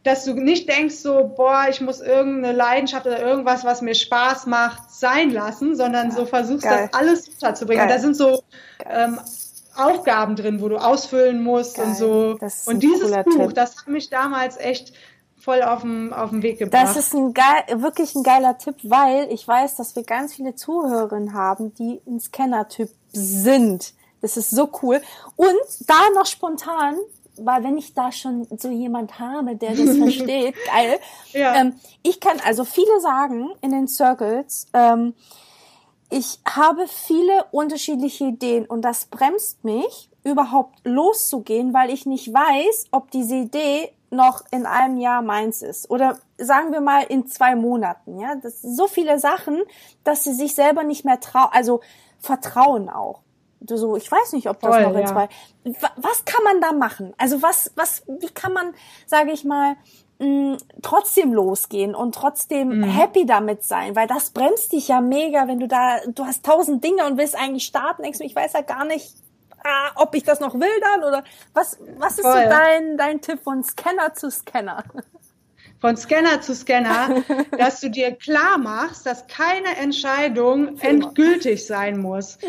dass du nicht denkst so, boah, ich muss irgendeine Leidenschaft oder irgendwas, was mir Spaß macht, sein lassen, sondern ja, so versuchst, geil. das alles unterzubringen. Da sind so ähm, Aufgaben drin, wo du ausfüllen musst geil. und so. Und dieses Buch, Tipp. das hat mich damals echt voll auf den, auf den Weg gebracht. Das ist ein geil, wirklich ein geiler Tipp, weil ich weiß, dass wir ganz viele Zuhörerinnen haben, die ein Scanner-Typ sind. Das ist so cool. Und da noch spontan, weil wenn ich da schon so jemand habe, der das versteht, geil. Ja. Ähm, ich kann also viele sagen in den Circles, ähm, ich habe viele unterschiedliche Ideen und das bremst mich, überhaupt loszugehen, weil ich nicht weiß, ob diese Idee noch in einem Jahr meins ist. Oder sagen wir mal in zwei Monaten, ja. Das sind so viele Sachen, dass sie sich selber nicht mehr trauen, also vertrauen auch so, ich weiß nicht, ob das Voll, noch in ja. zwei. Was kann man da machen? Also was, was, wie kann man, sage ich mal, mh, trotzdem losgehen und trotzdem mhm. happy damit sein, weil das bremst dich ja mega, wenn du da, du hast tausend Dinge und willst eigentlich starten, denkst du, ich weiß ja gar nicht, ah, ob ich das noch will dann oder was, was ist Voll. so dein, dein Tipp von Scanner zu Scanner? von Scanner zu Scanner, dass du dir klar machst, dass keine Entscheidung endgültig sein muss.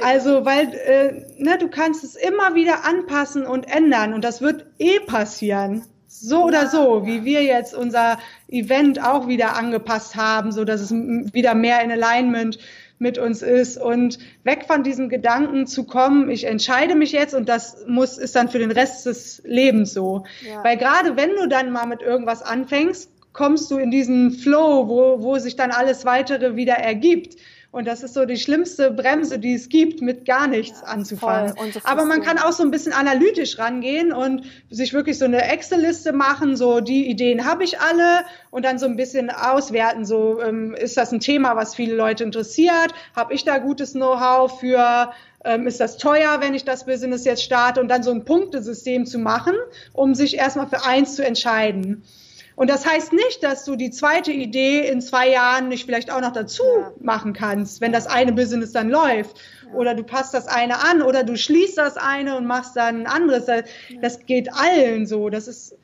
Also, weil äh, ne, du kannst es immer wieder anpassen und ändern und das wird eh passieren. So oder so, wie wir jetzt unser Event auch wieder angepasst haben, so dass es wieder mehr in Alignment mit uns ist und weg von diesem Gedanken zu kommen, ich entscheide mich jetzt und das muss ist dann für den Rest des Lebens so. Ja. Weil gerade wenn du dann mal mit irgendwas anfängst, kommst du in diesen Flow, wo, wo sich dann alles weitere wieder ergibt. Und das ist so die schlimmste Bremse, die es gibt, mit gar nichts ja, anzufangen. So Aber man kann auch so ein bisschen analytisch rangehen und sich wirklich so eine Excel-Liste machen, so die Ideen habe ich alle und dann so ein bisschen auswerten, so ähm, ist das ein Thema, was viele Leute interessiert, habe ich da gutes Know-how für, ähm, ist das teuer, wenn ich das Business jetzt starte und dann so ein Punktesystem zu machen, um sich erstmal für eins zu entscheiden. Und das heißt nicht, dass du die zweite Idee in zwei Jahren nicht vielleicht auch noch dazu ja. machen kannst, wenn das eine Business dann läuft. Ja. Oder du passt das eine an oder du schließt das eine und machst dann ein anderes. Das, das geht allen so. Das ist,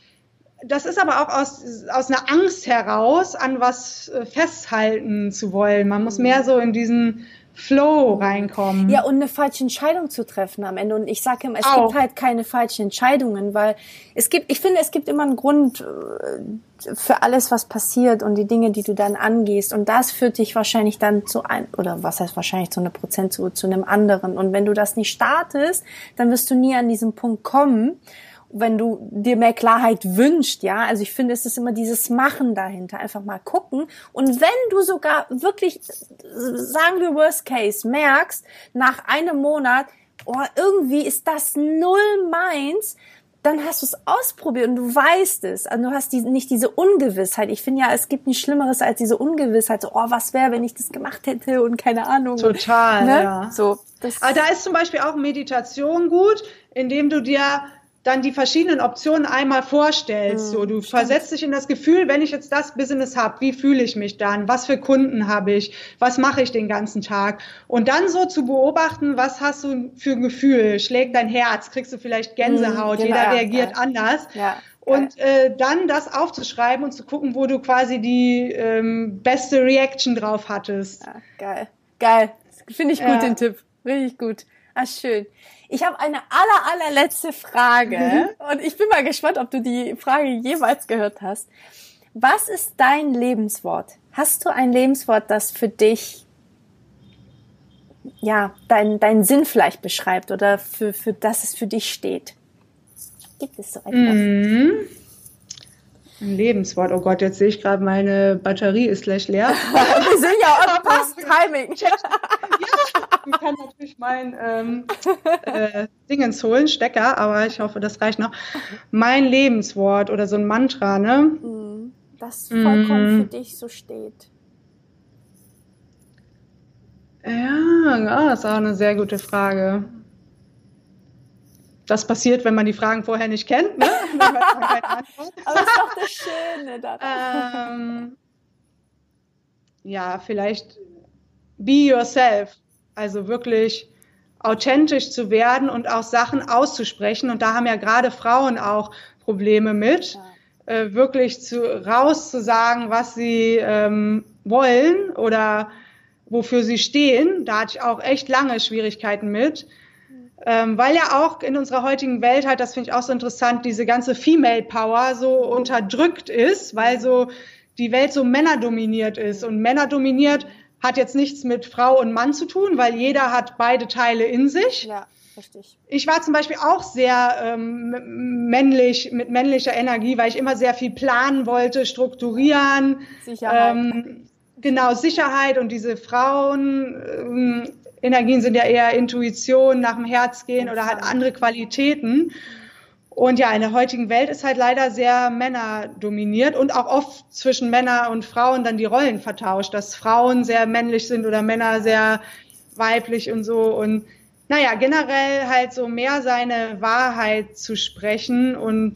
das ist aber auch aus, aus einer Angst heraus, an was äh, festhalten zu wollen. Man muss mhm. mehr so in diesen Flow reinkommen. Ja, und eine falsche Entscheidung zu treffen am Ende. Und ich sage immer, es Auch. gibt halt keine falschen Entscheidungen, weil es gibt, ich finde, es gibt immer einen Grund äh, für alles, was passiert und die Dinge, die du dann angehst. Und das führt dich wahrscheinlich dann zu ein, oder was heißt wahrscheinlich zu einem Prozent zu, zu einem anderen. Und wenn du das nicht startest, dann wirst du nie an diesen Punkt kommen wenn du dir mehr Klarheit wünschst, ja. Also ich finde, es ist immer dieses Machen dahinter. Einfach mal gucken. Und wenn du sogar wirklich, sagen wir Worst Case, merkst, nach einem Monat, oh, irgendwie ist das null meins, dann hast du es ausprobiert und du weißt es. Also du hast die, nicht diese Ungewissheit. Ich finde ja, es gibt nichts Schlimmeres als diese Ungewissheit. So, oh, was wäre, wenn ich das gemacht hätte und keine Ahnung. Total, ne? ja. So, das Aber da ist zum Beispiel auch Meditation gut, indem du dir dann die verschiedenen Optionen einmal vorstellst. Mhm, so, du stimmt. versetzt dich in das Gefühl, wenn ich jetzt das Business habe, wie fühle ich mich dann? Was für Kunden habe ich? Was mache ich den ganzen Tag? Und dann so zu beobachten, was hast du für ein Gefühl? Schlägt dein Herz? Kriegst du vielleicht Gänsehaut? Mhm, genau, Jeder reagiert ja. anders. Ja. Und äh, dann das aufzuschreiben und zu gucken, wo du quasi die ähm, beste Reaction drauf hattest. Ja, geil. Geil. Finde ich gut, ja. den Tipp. Richtig gut. Ah, schön. Ich habe eine aller, allerletzte Frage mhm. und ich bin mal gespannt, ob du die Frage jemals gehört hast. Was ist dein Lebenswort? Hast du ein Lebenswort, das für dich ja, deinen dein Sinn vielleicht beschreibt oder für, für das es für dich steht? Gibt es so etwas? Mhm. Ein Lebenswort. Oh Gott, jetzt sehe ich gerade, meine Batterie ist gleich leer. Wir sind ja auch passt Timing. ja, ich kann natürlich mein ähm, äh, Dingens holen, Stecker, aber ich hoffe, das reicht noch. Mein Lebenswort oder so ein Mantra, ne? Mhm. Das vollkommen mm. für dich so steht. Ja, das ist auch eine sehr gute Frage das passiert, wenn man die Fragen vorher nicht kennt. Ne? Aber das ist doch das Schöne daran. Ähm, ja, vielleicht be yourself. Also wirklich authentisch zu werden und auch Sachen auszusprechen. Und da haben ja gerade Frauen auch Probleme mit, äh, wirklich zu, raus zu sagen, was sie ähm, wollen oder wofür sie stehen. Da hatte ich auch echt lange Schwierigkeiten mit. Ähm, weil ja auch in unserer heutigen Welt halt, das finde ich auch so interessant, diese ganze Female Power so unterdrückt ist, weil so die Welt so männerdominiert ist. Und männerdominiert hat jetzt nichts mit Frau und Mann zu tun, weil jeder hat beide Teile in sich. Ja. Richtig. Ich war zum Beispiel auch sehr ähm, männlich, mit männlicher Energie, weil ich immer sehr viel planen wollte, strukturieren. Sicherheit. Ähm, genau, Sicherheit und diese Frauen, ähm, Energien sind ja eher Intuition, nach dem Herz gehen oder halt andere Qualitäten. Und ja, in der heutigen Welt ist halt leider sehr Männer dominiert und auch oft zwischen Männer und Frauen dann die Rollen vertauscht, dass Frauen sehr männlich sind oder Männer sehr weiblich und so. Und naja, generell halt so mehr seine Wahrheit zu sprechen und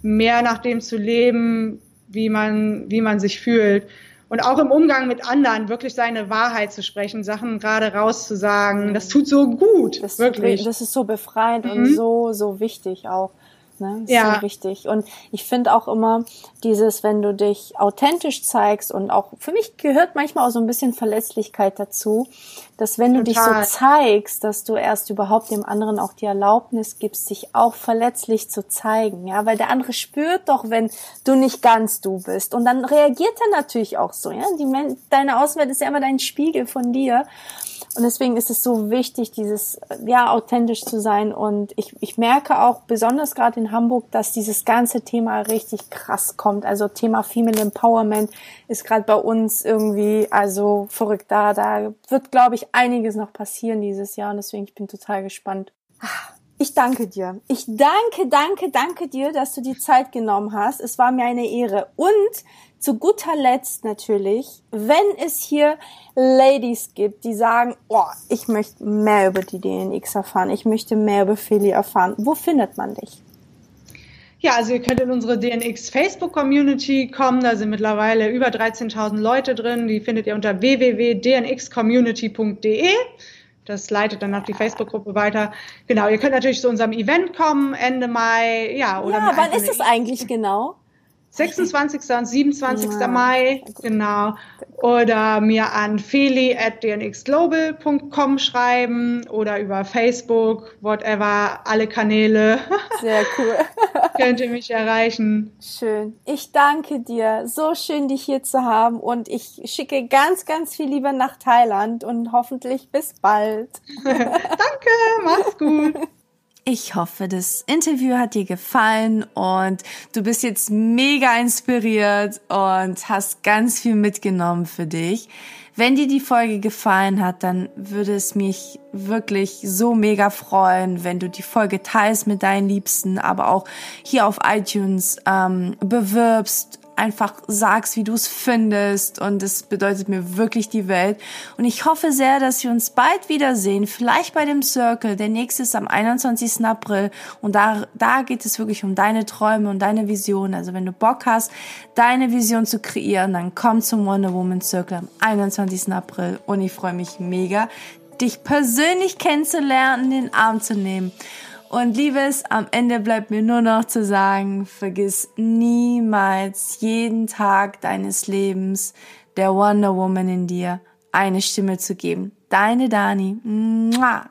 mehr nach dem zu leben, wie man, wie man sich fühlt und auch im Umgang mit anderen wirklich seine Wahrheit zu sprechen, Sachen gerade rauszusagen, das tut so gut, das wirklich. Das ist so befreiend mhm. und so, so wichtig auch. Ne? Das ja. ist so wichtig. Und ich finde auch immer dieses, wenn du dich authentisch zeigst und auch, für mich gehört manchmal auch so ein bisschen Verletzlichkeit dazu, dass wenn Total. du dich so zeigst, dass du erst überhaupt dem anderen auch die Erlaubnis gibst, sich auch verletzlich zu zeigen. Ja, weil der andere spürt doch, wenn du nicht ganz du bist. Und dann reagiert er natürlich auch so. Ja, die, deine Außenwelt ist ja immer dein Spiegel von dir. Und deswegen ist es so wichtig, dieses, ja, authentisch zu sein. Und ich, ich merke auch, besonders gerade in Hamburg, dass dieses ganze Thema richtig krass kommt. Also Thema Female Empowerment ist gerade bei uns irgendwie, also verrückt da. Da wird, glaube ich, einiges noch passieren dieses Jahr. Und deswegen, ich bin total gespannt. Ich danke dir. Ich danke, danke, danke dir, dass du die Zeit genommen hast. Es war mir eine Ehre. Und zu guter Letzt natürlich, wenn es hier Ladies gibt, die sagen, oh, ich möchte mehr über die DNX erfahren, ich möchte mehr über Philly erfahren, wo findet man dich? Ja, also ihr könnt in unsere DNX Facebook Community kommen. Da sind mittlerweile über 13.000 Leute drin. Die findet ihr unter www.dnxcommunity.de. Das leitet dann auf die Facebook-Gruppe weiter. Genau, ihr könnt natürlich zu unserem Event kommen, Ende Mai. Ja, oder ja wann ist es eigentlich genau? 26. und 27. Ja. Mai, genau. Oder mir an feli at dnxglobal.com schreiben oder über Facebook, whatever, alle Kanäle. Sehr cool. Könnt ihr mich erreichen. Schön. Ich danke dir. So schön, dich hier zu haben und ich schicke ganz, ganz viel Liebe nach Thailand und hoffentlich bis bald. danke, mach's gut. Ich hoffe, das Interview hat dir gefallen und du bist jetzt mega inspiriert und hast ganz viel mitgenommen für dich. Wenn dir die Folge gefallen hat, dann würde es mich wirklich so mega freuen, wenn du die Folge teilst mit deinen Liebsten, aber auch hier auf iTunes ähm, bewirbst einfach sagst, wie du es findest. Und es bedeutet mir wirklich die Welt. Und ich hoffe sehr, dass wir uns bald wiedersehen. Vielleicht bei dem Circle. Der nächste ist am 21. April. Und da, da geht es wirklich um deine Träume und deine Vision. Also wenn du Bock hast, deine Vision zu kreieren, dann komm zum Wonder Woman Circle am 21. April. Und ich freue mich mega, dich persönlich kennenzulernen, den Arm zu nehmen. Und Liebes, am Ende bleibt mir nur noch zu sagen, vergiss niemals jeden Tag deines Lebens der Wonder Woman in dir eine Stimme zu geben. Deine Dani. Mua.